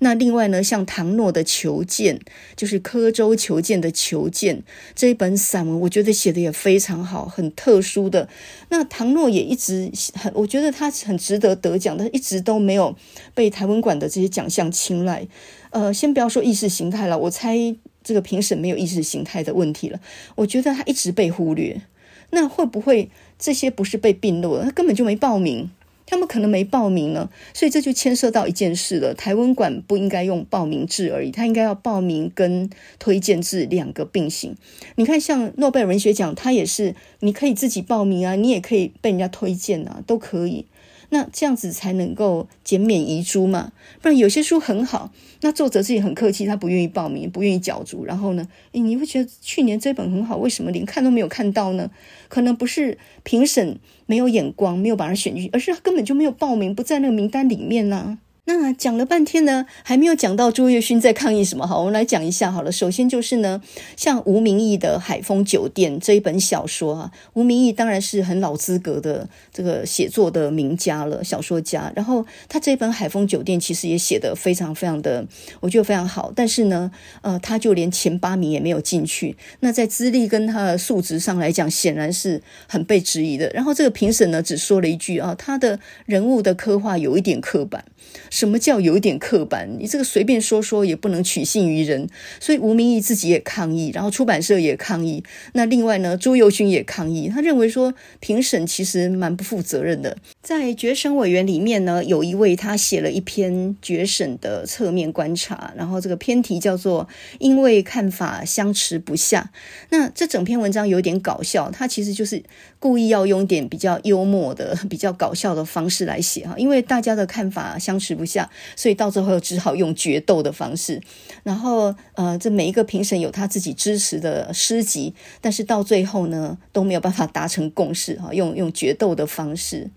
那另外呢，像唐诺的《求见》，就是刻舟求剑的《求见》这一本散文，我觉得写的也非常好，很特殊的。那唐诺也一直很，我觉得他很值得得奖，但一直都没有被台湾馆的这些奖项青睐。呃，先不要说意识形态了，我猜这个评审没有意识形态的问题了。我觉得他一直被忽略，那会不会这些不是被并录了？他根本就没报名。他们可能没报名呢，所以这就牵涉到一件事了。台湾馆不应该用报名制而已，他应该要报名跟推荐制两个并行。你看，像诺贝尔文学奖，他也是你可以自己报名啊，你也可以被人家推荐啊，都可以。那这样子才能够减免遗珠嘛？不然有些书很好，那作者自己很客气，他不愿意报名，不愿意缴注。然后呢，诶，你会觉得去年这本很好，为什么连看都没有看到呢？可能不是评审没有眼光，没有把它选进去，而是他根本就没有报名，不在那个名单里面呢。那讲了半天呢，还没有讲到朱月勋在抗议什么。好，我们来讲一下好了。首先就是呢，像吴明益的《海风酒店》这一本小说啊，吴明益当然是很老资格的这个写作的名家了，小说家。然后他这本《海风酒店》其实也写得非常非常的，我觉得非常好。但是呢，呃，他就连前八名也没有进去。那在资历跟他的素质上来讲，显然是很被质疑的。然后这个评审呢，只说了一句啊，他的人物的刻画有一点刻板。什么叫有一点刻板？你这个随便说说也不能取信于人，所以吴明义自己也抗议，然后出版社也抗议。那另外呢，朱宥勋也抗议，他认为说评审其实蛮不负责任的。在决审委员里面呢，有一位他写了一篇决审的侧面观察，然后这个篇题叫做“因为看法相持不下”。那这整篇文章有点搞笑，他其实就是故意要用点比较幽默的、比较搞笑的方式来写哈，因为大家的看法相持不下，所以到最后只好用决斗的方式。然后，呃，这每一个评审有他自己支持的诗集，但是到最后呢，都没有办法达成共识哈，用用决斗的方式。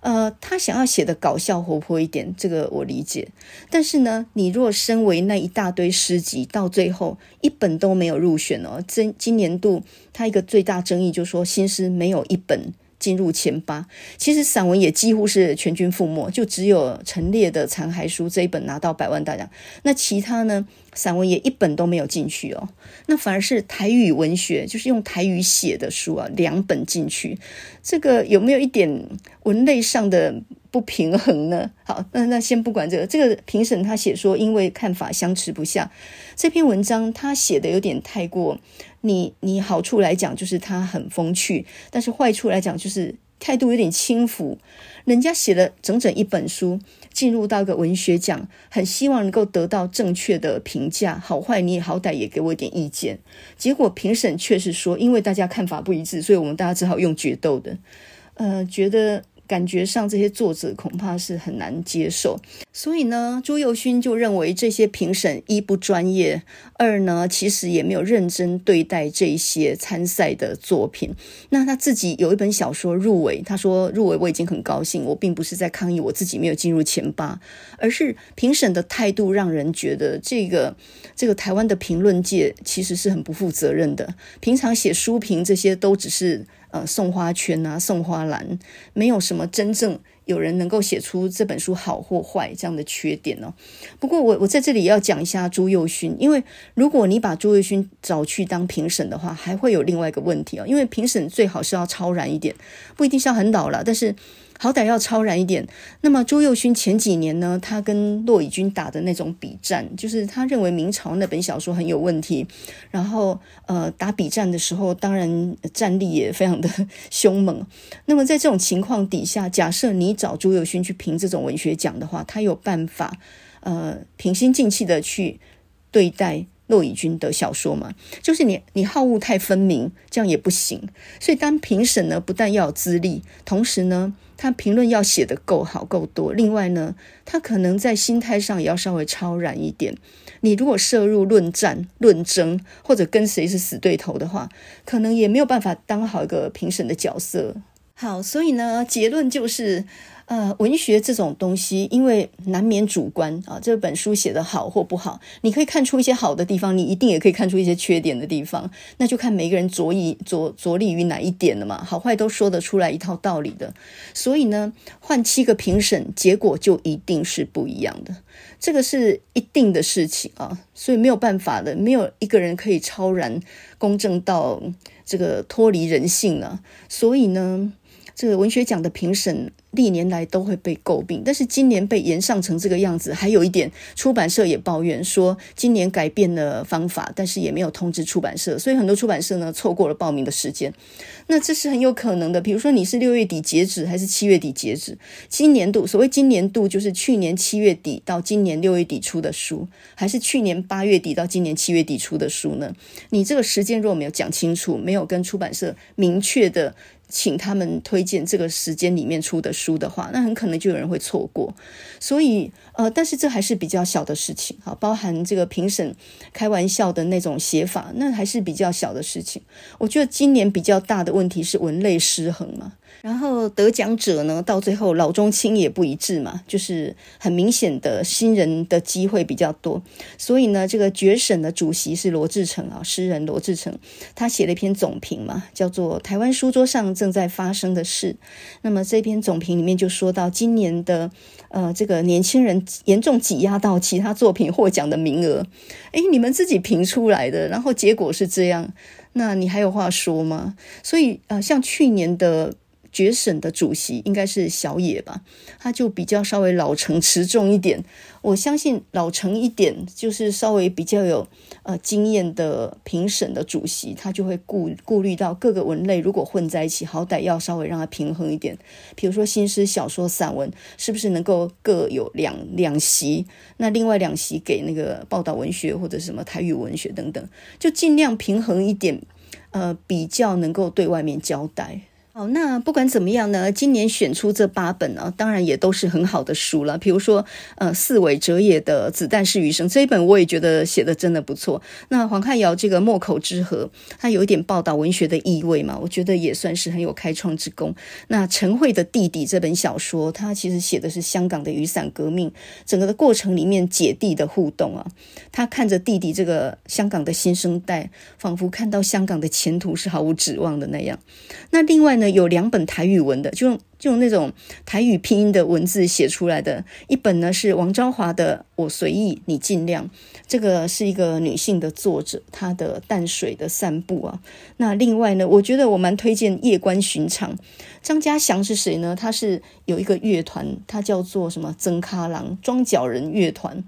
呃，他想要写的搞笑活泼一点，这个我理解。但是呢，你若身为那一大堆诗集，到最后一本都没有入选哦。今今年度他一个最大争议就是说，新诗没有一本。进入前八，其实散文也几乎是全军覆没，就只有陈列的《残骸书》这一本拿到百万大奖，那其他呢，散文也一本都没有进去哦。那反而是台语文学，就是用台语写的书啊，两本进去。这个有没有一点文类上的不平衡呢？好，那那先不管这个，这个评审他写说，因为看法相持不下，这篇文章他写的有点太过，你你好处来讲就是他很风趣，但是坏处来讲就是态度有点轻浮。人家写了整整一本书，进入到一个文学奖，很希望能够得到正确的评价，好坏你也好歹也给我一点意见。结果评审却是说，因为大家看法不一致，所以我们大家只好用决斗的。呃，觉得。感觉上这些作者恐怕是很难接受，所以呢，朱宥勋就认为这些评审一不专业，二呢其实也没有认真对待这些参赛的作品。那他自己有一本小说入围，他说入围我已经很高兴，我并不是在抗议我自己没有进入前八，而是评审的态度让人觉得这个这个台湾的评论界其实是很不负责任的。平常写书评这些都只是。呃，送花圈啊，送花篮，没有什么真正有人能够写出这本书好或坏这样的缺点哦。不过我我在这里要讲一下朱右勋，因为如果你把朱右勋找去当评审的话，还会有另外一个问题哦。因为评审最好是要超然一点，不一定是要很老了，但是。好歹要超然一点。那么朱宥勋前几年呢，他跟骆以军打的那种笔战，就是他认为明朝那本小说很有问题。然后呃，打笔战的时候，当然战力也非常的 <laughs> 凶猛。那么在这种情况底下，假设你找朱宥勋去评这种文学奖的话，他有办法呃平心静气的去对待骆以军的小说嘛？就是你你好恶太分明，这样也不行。所以当评审呢，不但要有资历，同时呢。他评论要写得够好够多，另外呢，他可能在心态上也要稍微超然一点。你如果涉入论战、论争，或者跟谁是死对头的话，可能也没有办法当好一个评审的角色。好，所以呢，结论就是。呃，文学这种东西，因为难免主观啊，这本书写得好或不好，你可以看出一些好的地方，你一定也可以看出一些缺点的地方，那就看每个人着意着着力于哪一点了嘛，好坏都说得出来一套道理的。所以呢，换七个评审，结果就一定是不一样的，这个是一定的事情啊，所以没有办法的，没有一个人可以超然公正到这个脱离人性了。所以呢。这个文学奖的评审历年来都会被诟病，但是今年被延上成这个样子，还有一点出版社也抱怨说，今年改变了方法，但是也没有通知出版社，所以很多出版社呢错过了报名的时间。那这是很有可能的，比如说你是六月底截止还是七月底截止？今年度所谓今年度就是去年七月底到今年六月底出的书，还是去年八月底到今年七月底出的书呢？你这个时间如果没有讲清楚，没有跟出版社明确的。请他们推荐这个时间里面出的书的话，那很可能就有人会错过。所以，呃，但是这还是比较小的事情，哈，包含这个评审开玩笑的那种写法，那还是比较小的事情。我觉得今年比较大的问题是文类失衡嘛。然后得奖者呢，到最后老中青也不一致嘛，就是很明显的新人的机会比较多。所以呢，这个决审的主席是罗志成啊，诗人罗志成，他写了一篇总评嘛，叫做《台湾书桌上正在发生的事》。那么这篇总评里面就说到，今年的呃这个年轻人严重挤压到其他作品获奖的名额。诶，你们自己评出来的，然后结果是这样，那你还有话说吗？所以呃，像去年的。决审的主席应该是小野吧，他就比较稍微老成持重一点。我相信老成一点，就是稍微比较有呃经验的评审的主席，他就会顾顾虑到各个文类如果混在一起，好歹要稍微让它平衡一点。比如说新诗、小说、散文，是不是能够各有两两席？那另外两席给那个报道文学或者什么台语文学等等，就尽量平衡一点，呃，比较能够对外面交代。好，那不管怎么样呢，今年选出这八本呢，当然也都是很好的书了。比如说，呃，四尾哲也的《子弹是余生》这一本，我也觉得写的真的不错。那黄汉尧这个《墨口之河》，它有一点报道文学的意味嘛，我觉得也算是很有开创之功。那陈慧的弟弟这本小说，他其实写的是香港的雨伞革命，整个的过程里面姐弟的互动啊，他看着弟弟这个香港的新生代，仿佛看到香港的前途是毫无指望的那样。那另外呢？有两本台语文的，就用就用那种台语拼音的文字写出来的。一本呢是王昭华的《我随意你尽量》，这个是一个女性的作者，她的淡水的散步啊。那另外呢，我觉得我蛮推荐《夜观寻常》。张家祥是谁呢？他是有一个乐团，他叫做什么？曾卡郎庄脚人乐团。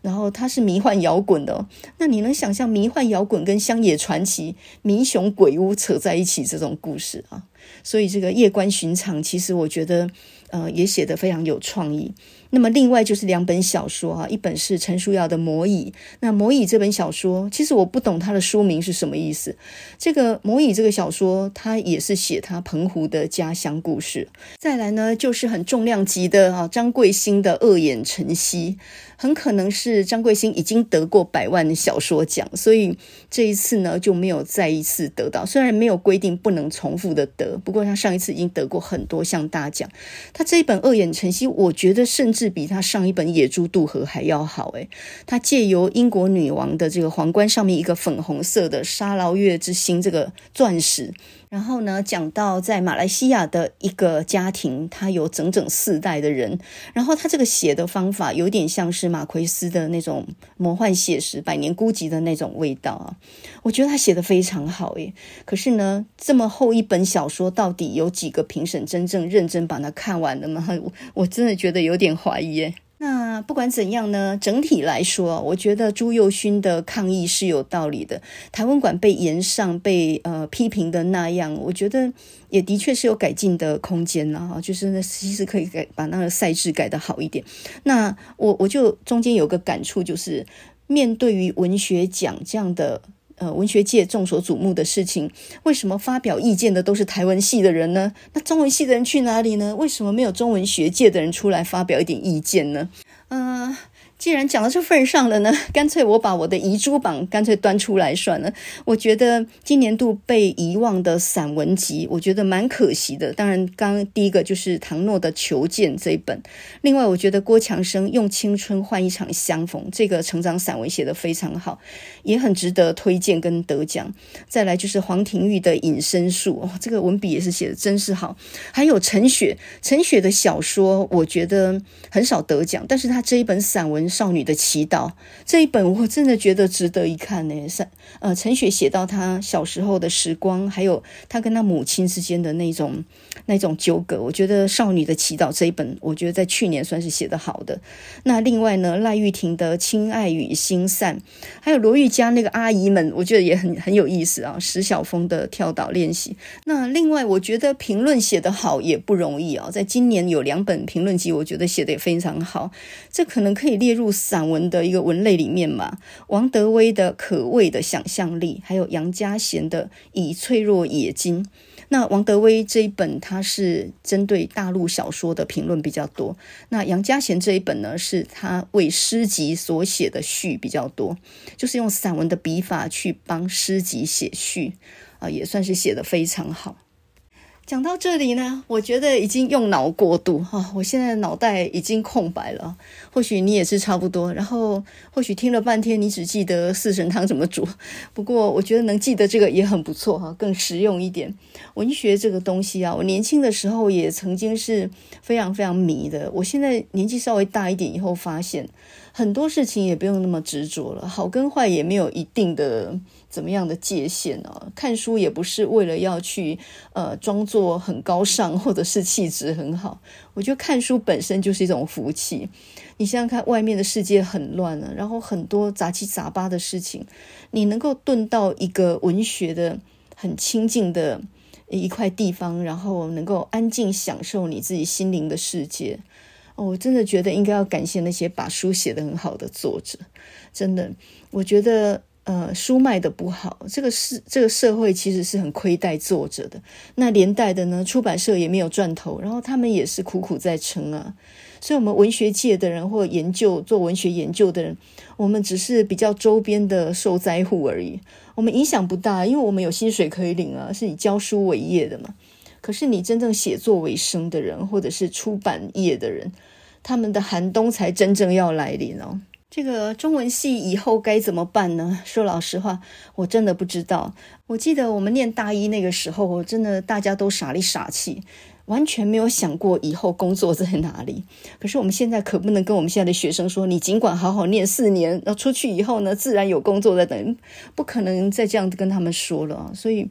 然后他是迷幻摇滚的哦，那你能想象迷幻摇滚跟乡野传奇、民雄鬼屋扯在一起这种故事啊？所以这个夜观寻常，其实我觉得呃也写得非常有创意。那么另外就是两本小说啊，一本是陈书瑶的《魔椅》。那《魔椅》这本小说，其实我不懂它的书名是什么意思。这个《魔椅》这个小说，它也是写他澎湖的家乡故事。再来呢，就是很重量级的啊，张贵兴的《恶眼晨曦》，很可能是张贵兴已经得过百万小说奖，所以这一次呢就没有再一次得到。虽然没有规定不能重复的得，不过他上一次已经得过很多项大奖。他这一本《恶眼晨曦》，我觉得甚至。比他上一本《野猪渡河》还要好诶，他借由英国女王的这个皇冠上面一个粉红色的沙劳越之星这个钻石，然后呢讲到在马来西亚的一个家庭，他有整整四代的人，然后他这个写的方法有点像是马奎斯的那种魔幻写实、百年孤寂的那种味道啊，我觉得他写的非常好耶，可是呢，这么厚一本小说，到底有几个评审真正认真把它看完了吗？我 <laughs> 我真的觉得有点。怀疑耶。那不管怎样呢，整体来说，我觉得朱宥勋的抗议是有道理的。台湾馆被延上被呃批评的那样，我觉得也的确是有改进的空间了哈。就是那其实可以改把那个赛制改得好一点。那我我就中间有个感触，就是面对于文学奖这样的。呃，文学界众所瞩目的事情，为什么发表意见的都是台湾系的人呢？那中文系的人去哪里呢？为什么没有中文学界的人出来发表一点意见呢？嗯、既然讲到这份上了呢，<laughs> 干脆我把我的遗珠榜干脆端出来算了。我觉得今年度被遗忘的散文集，我觉得蛮可惜的。当然，刚第一个就是唐诺的《求见》这一本，另外我觉得郭强生用青春换一场相逢这个成长散文写得非常好，也很值得推荐跟得奖。再来就是黄庭玉的《隐身术》，哦，这个文笔也是写得真是好。还有陈雪，陈雪的小说我觉得很少得奖，但是他这一本散文。少女的祈祷这一本，我真的觉得值得一看呢。是呃，陈雪写到她小时候的时光，还有她跟她母亲之间的那种那种纠葛。我觉得少女的祈祷这一本，我觉得在去年算是写得好的。那另外呢，赖玉婷的亲爱与心散，还有罗玉佳那个阿姨们，我觉得也很很有意思啊。石晓峰的跳岛练习。那另外，我觉得评论写得好也不容易啊。在今年有两本评论集，我觉得写得也非常好。这可能可以列入。入散文的一个文类里面嘛，王德威的可畏的想象力，还有杨家贤的以脆弱冶金。那王德威这一本，他是针对大陆小说的评论比较多。那杨家贤这一本呢，是他为诗集所写的序比较多，就是用散文的笔法去帮诗集写序啊，也算是写得非常好。讲到这里呢，我觉得已经用脑过度哈，我现在脑袋已经空白了。或许你也是差不多，然后或许听了半天，你只记得四神汤怎么煮。不过我觉得能记得这个也很不错哈，更实用一点。文学这个东西啊，我年轻的时候也曾经是非常非常迷的。我现在年纪稍微大一点以后，发现很多事情也不用那么执着了，好跟坏也没有一定的。怎么样的界限呢？看书也不是为了要去呃装作很高尚，或者是气质很好。我觉得看书本身就是一种福气。你想想看，外面的世界很乱了，然后很多杂七杂八的事情，你能够遁到一个文学的很清静的一块地方，然后能够安静享受你自己心灵的世界。哦，我真的觉得应该要感谢那些把书写得很好的作者。真的，我觉得。呃，书卖的不好，这个是这个社会其实是很亏待作者的。那连带的呢，出版社也没有赚头，然后他们也是苦苦在撑啊。所以，我们文学界的人或研究做文学研究的人，我们只是比较周边的受灾户而已。我们影响不大，因为我们有薪水可以领啊，是以教书为业的嘛。可是，你真正写作为生的人，或者是出版业的人，他们的寒冬才真正要来临哦。这个中文系以后该怎么办呢？说老实话，我真的不知道。我记得我们念大一那个时候，我真的大家都傻里傻气。完全没有想过以后工作在哪里。可是我们现在可不能跟我们现在的学生说：“你尽管好好念四年，然后出去以后呢，自然有工作在等。”不可能再这样子跟他们说了。所以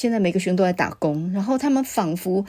现在每个学生都在打工，然后他们仿佛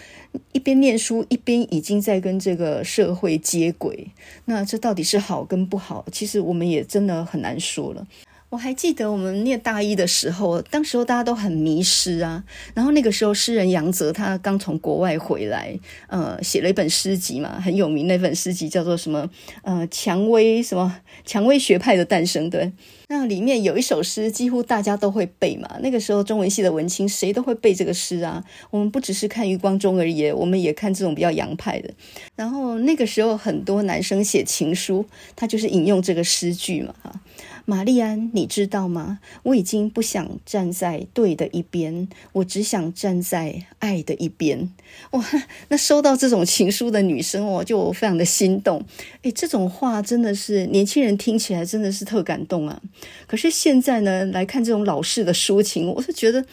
一边念书一边已经在跟这个社会接轨。那这到底是好跟不好？其实我们也真的很难说了。我还记得我们念大一的时候，当时候大家都很迷失啊。然后那个时候，诗人杨泽他刚从国外回来，呃，写了一本诗集嘛，很有名。那本诗集叫做什么？呃，蔷薇什么？蔷薇学派的诞生。对，那里面有一首诗，几乎大家都会背嘛。那个时候中文系的文青谁都会背这个诗啊。我们不只是看余光中而已，我们也看这种比较洋派的。然后那个时候很多男生写情书，他就是引用这个诗句嘛，哈。玛丽安，你知道吗？我已经不想站在对的一边，我只想站在爱的一边。哇，那收到这种情书的女生哦，就非常的心动。诶，这种话真的是年轻人听起来真的是特感动啊。可是现在呢，来看这种老式的抒情，我是觉得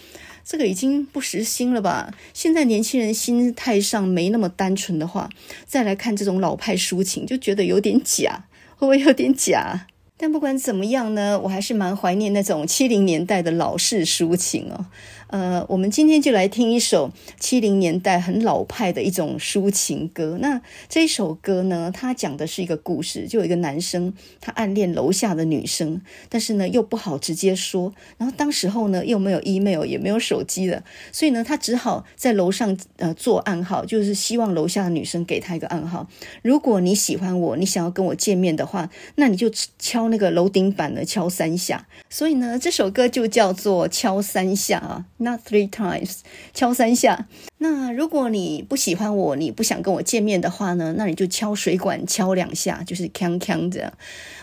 这个已经不时兴了吧？现在年轻人心态上没那么单纯的话，再来看这种老派抒情，就觉得有点假，会不会有点假？但不管怎么样呢，我还是蛮怀念那种七零年代的老式抒情哦。呃，我们今天就来听一首七零年代很老派的一种抒情歌。那这首歌呢，它讲的是一个故事，就有一个男生他暗恋楼下的女生，但是呢又不好直接说。然后当时候呢又没有 email，也没有手机的，所以呢他只好在楼上呃做暗号，就是希望楼下的女生给他一个暗号。如果你喜欢我，你想要跟我见面的话，那你就敲那个楼顶板呢，敲三下。所以呢这首歌就叫做敲三下啊。Not three times，敲三下。那如果你不喜欢我，你不想跟我见面的话呢？那你就敲水管敲两下，就是锵锵这样。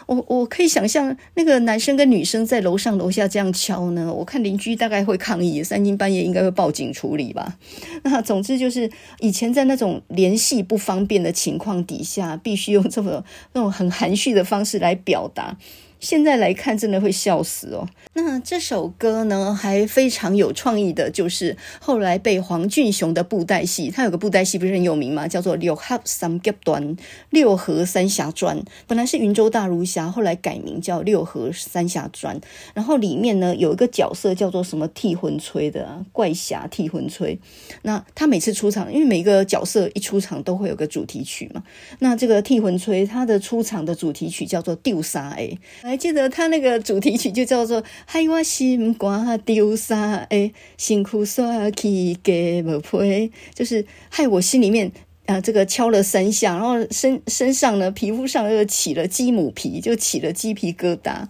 我我可以想象那个男生跟女生在楼上楼下这样敲呢，我看邻居大概会抗议，三更半夜应该会报警处理吧。那总之就是以前在那种联系不方便的情况底下，必须用这么那种很含蓄的方式来表达。现在来看，真的会笑死哦。那这首歌呢，还非常有创意的，就是后来被黄俊雄的布袋戏，他有个布袋戏不是很有名吗？叫做《六合三夹传》，六合三峡传，本来是云州大儒侠，后来改名叫六合三峡传。然后里面呢，有一个角色叫做什么替魂吹的，怪侠替魂吹。那他每次出场，因为每个角色一出场都会有个主题曲嘛。那这个替魂吹，他的出场的主题曲叫做《丢沙》哎。还记得他那个主题曲就叫做《害我心肝丢沙》，哎，辛苦刷起给不赔，就是害我心里面啊，这个敲了三下，然后身身上呢，皮肤上又起了鸡母皮，就起了鸡皮疙瘩。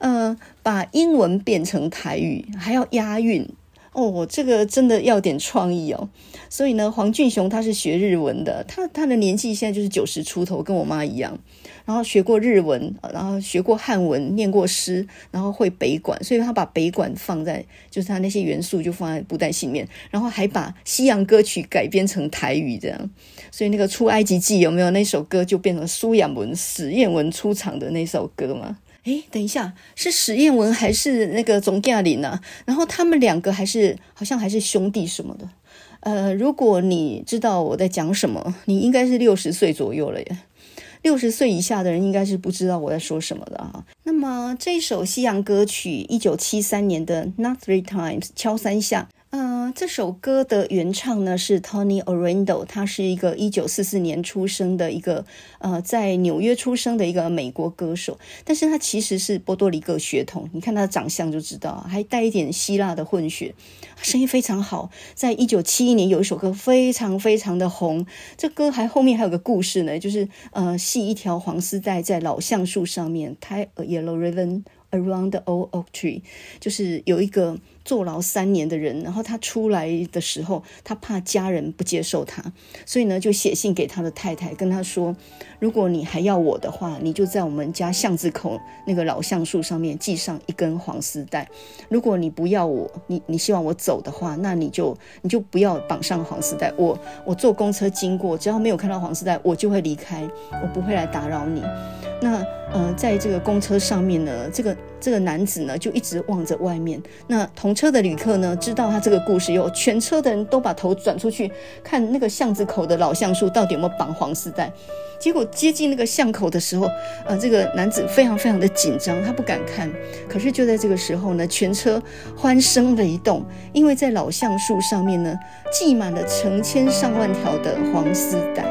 呃，把英文变成台语，还要押韵。哦，这个真的要点创意哦。所以呢，黄俊雄他是学日文的，他他的年纪现在就是九十出头，跟我妈一样。然后学过日文，然后学过汉文，念过诗，然后会北管，所以他把北管放在，就是他那些元素就放在布袋戏里面，然后还把西洋歌曲改编成台语这样。所以那个出埃及记有没有那首歌就变成苏亚文、史艳文出场的那首歌吗？诶，等一下，是史艳文还是那个总嘉玲啊？然后他们两个还是好像还是兄弟什么的。呃，如果你知道我在讲什么，你应该是六十岁左右了耶。六十岁以下的人应该是不知道我在说什么的哈。那么这首西洋歌曲，一九七三年的《Not Three Times》，敲三下。呃，这首歌的原唱呢是 Tony Orlando，他是一个一九四四年出生的一个呃，在纽约出生的一个美国歌手，但是他其实是波多黎各血统，你看他的长相就知道，还带一点希腊的混血，声音非常好。在一九七一年有一首歌非常非常的红，这歌还后面还有个故事呢，就是呃系一条黄丝带在老橡树上面，tie a yellow ribbon around the old oak tree，就是有一个。坐牢三年的人，然后他出来的时候，他怕家人不接受他，所以呢，就写信给他的太太，跟他说：“如果你还要我的话，你就在我们家巷子口那个老橡树上面系上一根黄丝带；如果你不要我，你你希望我走的话，那你就你就不要绑上黄丝带。我我坐公车经过，只要没有看到黄丝带，我就会离开，我不会来打扰你。”那呃，在这个公车上面呢，这个这个男子呢就一直望着外面。那同车的旅客呢，知道他这个故事以后，全车的人都把头转出去看那个巷子口的老橡树到底有没有绑黄丝带。结果接近那个巷口的时候，呃，这个男子非常非常的紧张，他不敢看。可是就在这个时候呢，全车欢声雷动，因为在老橡树上面呢，系满了成千上万条的黄丝带。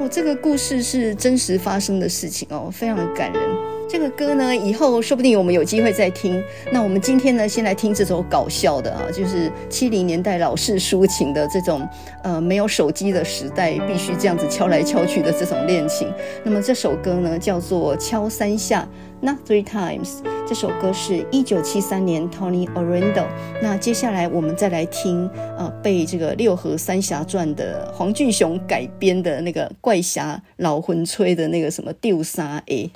哦，这个故事是真实发生的事情哦，非常的感人。这个歌呢，以后说不定我们有机会再听。那我们今天呢，先来听这首搞笑的啊，就是七零年代老式抒情的这种，呃，没有手机的时代，必须这样子敲来敲去的这种恋情。那么这首歌呢，叫做《敲三下》。Not three times，这首歌是一九七三年 Tony Orlando。那接下来我们再来听，呃，被这个《六合三侠传》的黄俊雄改编的那个怪侠老魂吹的那个什么丢三下。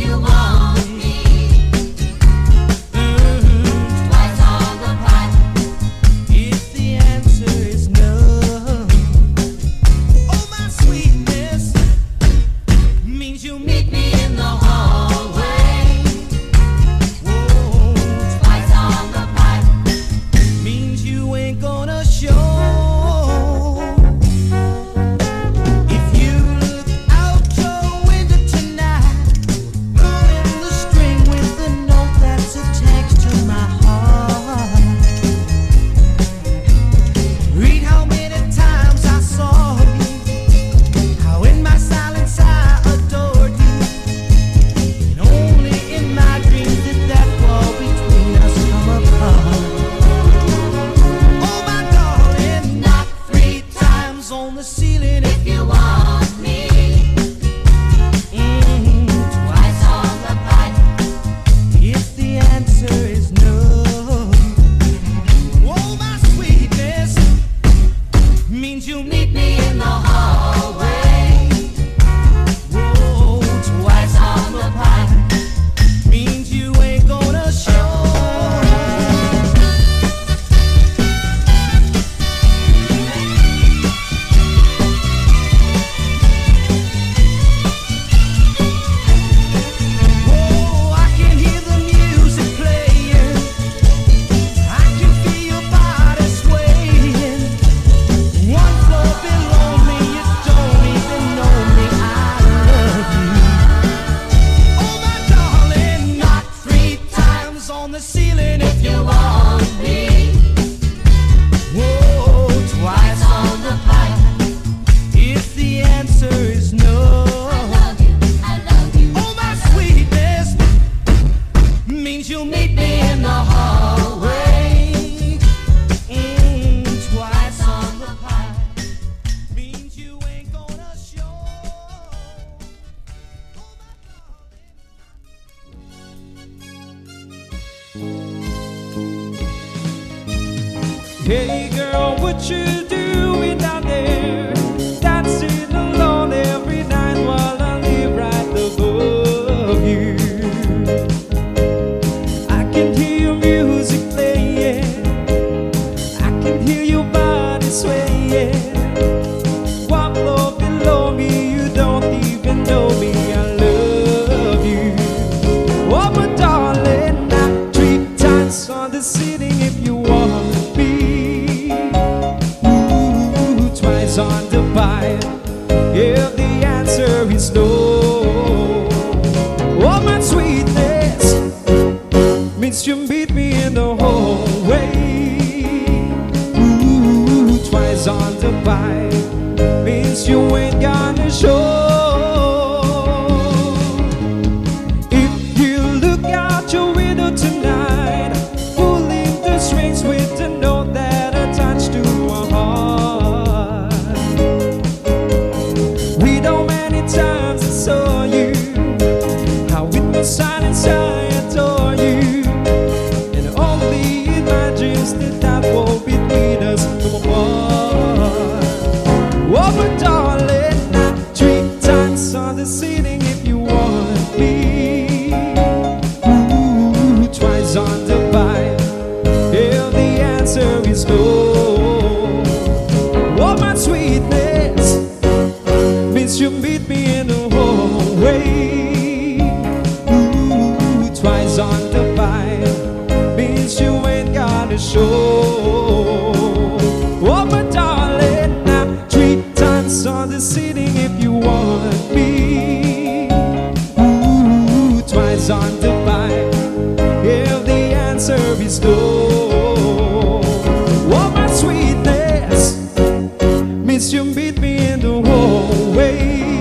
you Hey girl, what you doing down there? means you ain't got you meet me in the hallway.